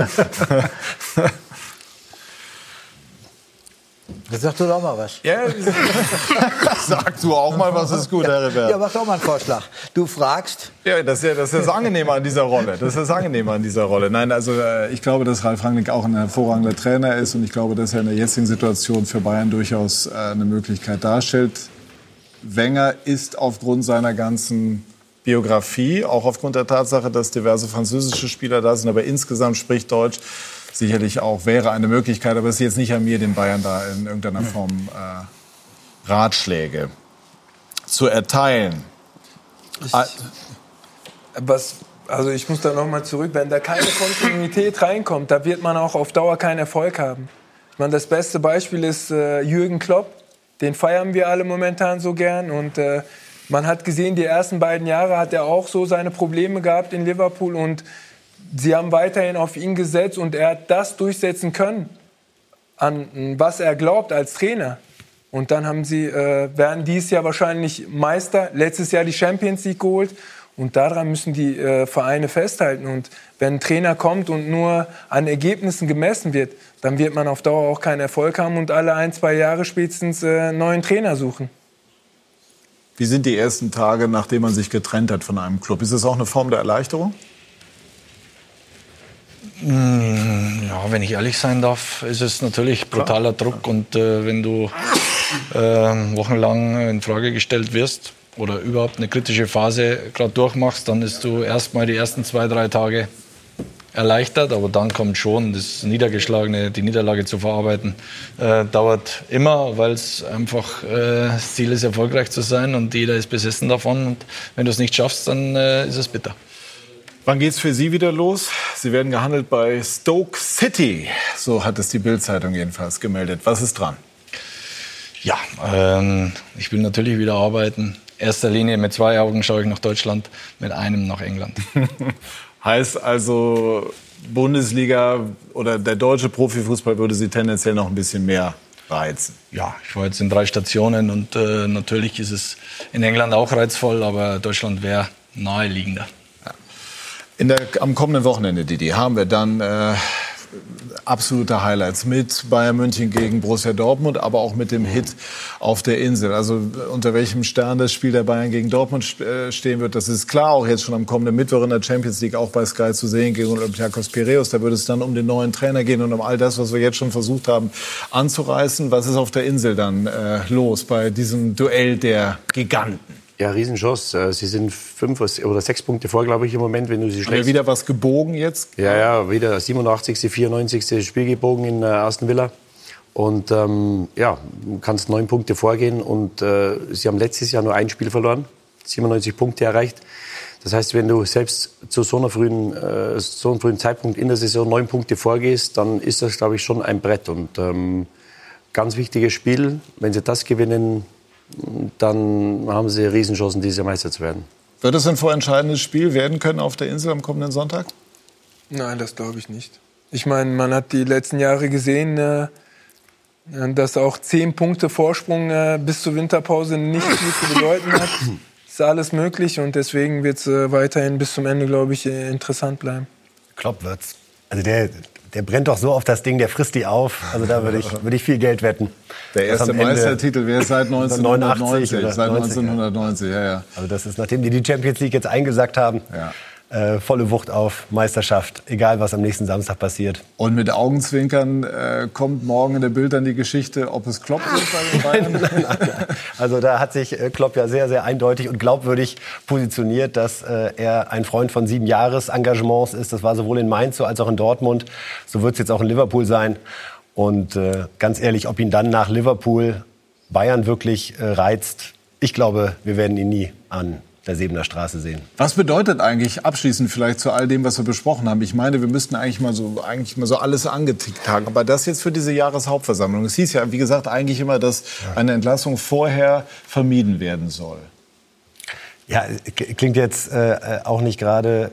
Jetzt sag du doch mal was. Ja, sag du auch mal, was ist gut, Herr Rivert. Ja, mach doch mal einen Vorschlag. Du fragst. Ja, das ist ja das, ist das Angenehme an dieser Rolle. Das ist das Angenehme an dieser Rolle. Nein, also äh, ich glaube, dass Ralf Rangnick auch ein hervorragender Trainer ist und ich glaube, dass er in der jetzigen Situation für Bayern durchaus äh, eine Möglichkeit darstellt. Wenger ist aufgrund seiner ganzen Biografie, auch aufgrund der Tatsache, dass diverse französische Spieler da sind, aber insgesamt spricht Deutsch, sicherlich auch wäre eine Möglichkeit, aber es ist jetzt nicht an mir, den Bayern da in irgendeiner Form äh, Ratschläge zu erteilen. Ah, Was, also ich muss da noch mal zurück, wenn da keine Kontinuität reinkommt, da wird man auch auf Dauer keinen Erfolg haben. Ich meine, das beste Beispiel ist äh, Jürgen Klopp, den feiern wir alle momentan so gern und äh, man hat gesehen, die ersten beiden Jahre hat er auch so seine Probleme gehabt in Liverpool und sie haben weiterhin auf ihn gesetzt und er hat das durchsetzen können, an was er glaubt als Trainer. Und dann haben sie, äh, werden dieses Jahr wahrscheinlich Meister, letztes Jahr die Champions League geholt. Und daran müssen die äh, Vereine festhalten. Und wenn ein Trainer kommt und nur an Ergebnissen gemessen wird, dann wird man auf Dauer auch keinen Erfolg haben und alle ein, zwei Jahre spätestens äh, neuen Trainer suchen. Wie sind die ersten Tage, nachdem man sich getrennt hat von einem Club? Ist das auch eine Form der Erleichterung? Mm, Ja, wenn ich ehrlich sein darf, ist es natürlich brutaler Druck. Und äh, wenn du äh, wochenlang in Frage gestellt wirst oder überhaupt eine kritische Phase gerade durchmachst, dann ist du erstmal die ersten zwei, drei Tage erleichtert, aber dann kommt schon das Niedergeschlagene, die Niederlage zu verarbeiten, äh, dauert immer, weil es einfach äh, das Ziel ist, erfolgreich zu sein und jeder ist besessen davon. Und wenn du es nicht schaffst, dann äh, ist es bitter. Wann geht's für Sie wieder los? Sie werden gehandelt bei Stoke City. So hat es die Bild-Zeitung jedenfalls gemeldet. Was ist dran? Ja, ähm, ich will natürlich wieder arbeiten. Erster Linie mit zwei Augen schaue ich nach Deutschland, mit einem nach England. Heißt also, Bundesliga oder der deutsche Profifußball würde Sie tendenziell noch ein bisschen mehr reizen. Ja, ich war jetzt in drei Stationen und äh, natürlich ist es in England auch reizvoll, aber Deutschland wäre naheliegender. In der, am kommenden Wochenende, Didi, haben wir dann äh, absolute Highlights mit Bayern München gegen Borussia Dortmund, aber auch mit dem Hit auf der Insel. Also unter welchem Stern das Spiel der Bayern gegen Dortmund äh, stehen wird, das ist klar. Auch jetzt schon am kommenden Mittwoch in der Champions League auch bei Sky zu sehen gegen Olympiakos Piraeus. Da würde es dann um den neuen Trainer gehen und um all das, was wir jetzt schon versucht haben anzureißen. Was ist auf der Insel dann äh, los bei diesem Duell der Giganten? Ja, Riesenchance. Äh, Sie sind fünf oder sechs Punkte vor, glaube ich, im Moment, wenn du sie schlägst. wieder was gebogen jetzt? Ja, ja, wieder 87., 94. Spiel gebogen in äh, Aston Villa. Und ähm, ja, kannst neun Punkte vorgehen und äh, sie haben letztes Jahr nur ein Spiel verloren, 97 Punkte erreicht. Das heißt, wenn du selbst zu so, einer frühen, äh, so einem frühen Zeitpunkt in der Saison neun Punkte vorgehst, dann ist das, glaube ich, schon ein Brett. Und ähm, ganz wichtiges Spiel. Wenn sie das gewinnen, dann haben sie Riesenchancen, dieses Jahr Meister zu werden. Wird es ein vorentscheidendes Spiel werden können auf der Insel am kommenden Sonntag? Nein, das glaube ich nicht. Ich meine, man hat die letzten Jahre gesehen, äh, dass auch zehn Punkte Vorsprung äh, bis zur Winterpause nicht viel zu bedeuten hat. Ist alles möglich und deswegen wird es äh, weiterhin bis zum Ende, glaube ich, interessant bleiben. Klopp wird's. Also der, der brennt doch so auf das Ding, der frisst die auf. Also da würde ich, würde ich viel Geld wetten. Der erste Meistertitel wäre seit 1990. seit 1990, ja, ja. Also das ist, nachdem die die Champions League jetzt eingesackt haben. Ja äh, volle Wucht auf Meisterschaft, egal was am nächsten Samstag passiert. Und mit Augenzwinkern äh, kommt morgen in der Bild dann die Geschichte, ob es Klopp ist bei den Bayern. also da hat sich äh, Klopp ja sehr, sehr eindeutig und glaubwürdig positioniert, dass äh, er ein Freund von sieben Jahres Engagements ist. Das war sowohl in Mainz so als auch in Dortmund. So wird es jetzt auch in Liverpool sein. Und äh, ganz ehrlich, ob ihn dann nach Liverpool Bayern wirklich äh, reizt, ich glaube, wir werden ihn nie an der Sebener Straße sehen. Was bedeutet eigentlich abschließend vielleicht zu all dem, was wir besprochen haben? Ich meine, wir müssten eigentlich mal so, eigentlich mal so alles angetickt haben. Aber das jetzt für diese Jahreshauptversammlung. Es hieß ja, wie gesagt, eigentlich immer, dass eine Entlassung vorher vermieden werden soll. Ja, klingt jetzt äh, auch nicht gerade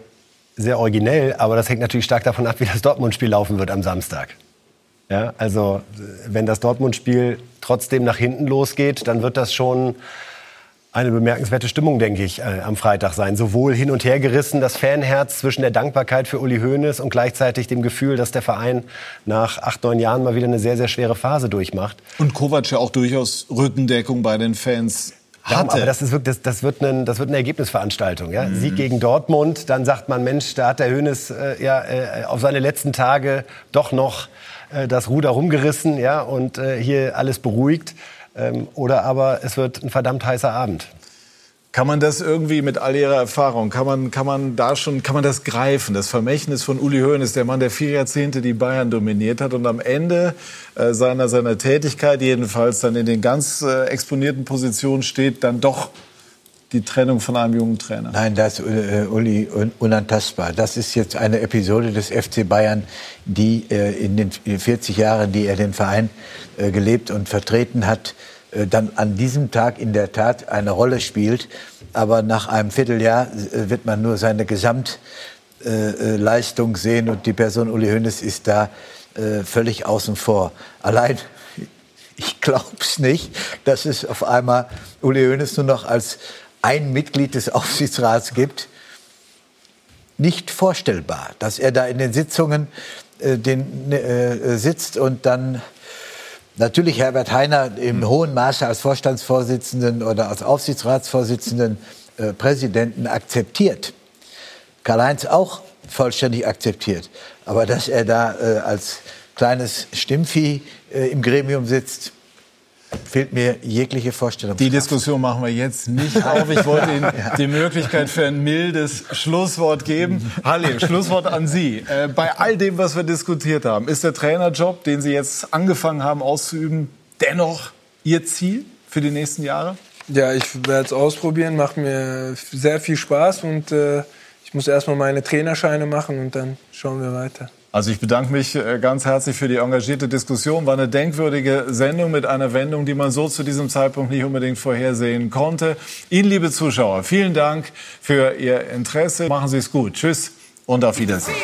sehr originell, aber das hängt natürlich stark davon ab, wie das Dortmund-Spiel laufen wird am Samstag. Ja, also wenn das Dortmund-Spiel trotzdem nach hinten losgeht, dann wird das schon eine bemerkenswerte Stimmung, denke ich, äh, am Freitag sein. Sowohl hin und her gerissen, das Fanherz zwischen der Dankbarkeit für Uli Hoeneß und gleichzeitig dem Gefühl, dass der Verein nach acht, neun Jahren mal wieder eine sehr, sehr schwere Phase durchmacht. Und Kovac ja auch durchaus Rückendeckung bei den Fans hatte. aber das, ist wirklich, das, das, wird ein, das wird eine Ergebnisveranstaltung. Ja? Mhm. Sieg gegen Dortmund, dann sagt man, Mensch, da hat der Hoeneß äh, ja, äh, auf seine letzten Tage doch noch äh, das Ruder rumgerissen ja? und äh, hier alles beruhigt. Ähm, oder aber es wird ein verdammt heißer Abend. Kann man das irgendwie mit all Ihrer Erfahrung, kann man, kann man da schon, kann man das greifen? Das Vermächtnis von Uli Hoeneß, der Mann, der vier Jahrzehnte die Bayern dominiert hat und am Ende äh, seiner, seiner Tätigkeit jedenfalls dann in den ganz äh, exponierten Positionen steht, dann doch die Trennung von einem jungen Trainer. Nein, das ist äh, Uli un unantastbar. Das ist jetzt eine Episode des FC Bayern, die äh, in den 40 Jahren, die er den Verein äh, gelebt und vertreten hat, äh, dann an diesem Tag in der Tat eine Rolle spielt. Aber nach einem Vierteljahr äh, wird man nur seine Gesamtleistung äh, sehen und die Person Uli Hoeneß ist da völlig außen vor. Allein ich glaube es nicht, dass es auf einmal Uli Hoeneß nur noch als ein Mitglied des Aufsichtsrats gibt, nicht vorstellbar, dass er da in den Sitzungen äh, den, äh, sitzt und dann natürlich Herbert Heiner im mhm. hohen Maße als Vorstandsvorsitzenden oder als Aufsichtsratsvorsitzenden äh, Präsidenten akzeptiert. Karl-Heinz auch vollständig akzeptiert. Aber dass er da äh, als kleines Stimmvieh äh, im Gremium sitzt, fehlt mir jegliche Vorstellung. Die Diskussion machen wir jetzt nicht auf. Ich wollte Ihnen die Möglichkeit für ein mildes Schlusswort geben. Halle, Schlusswort an Sie. Äh, bei all dem, was wir diskutiert haben, ist der Trainerjob, den Sie jetzt angefangen haben auszuüben, dennoch Ihr Ziel für die nächsten Jahre? Ja, ich werde es ausprobieren, macht mir sehr viel Spaß und äh, ich muss erstmal meine Trainerscheine machen und dann schauen wir weiter. Also ich bedanke mich äh, ganz herzlich für die engagierte Diskussion. War eine denkwürdige Sendung mit einer Wendung, die man so zu diesem Zeitpunkt nicht unbedingt vorhersehen konnte. Ihnen, liebe Zuschauer, vielen Dank für Ihr Interesse. Machen Sie es gut. Tschüss und auf Wiedersehen.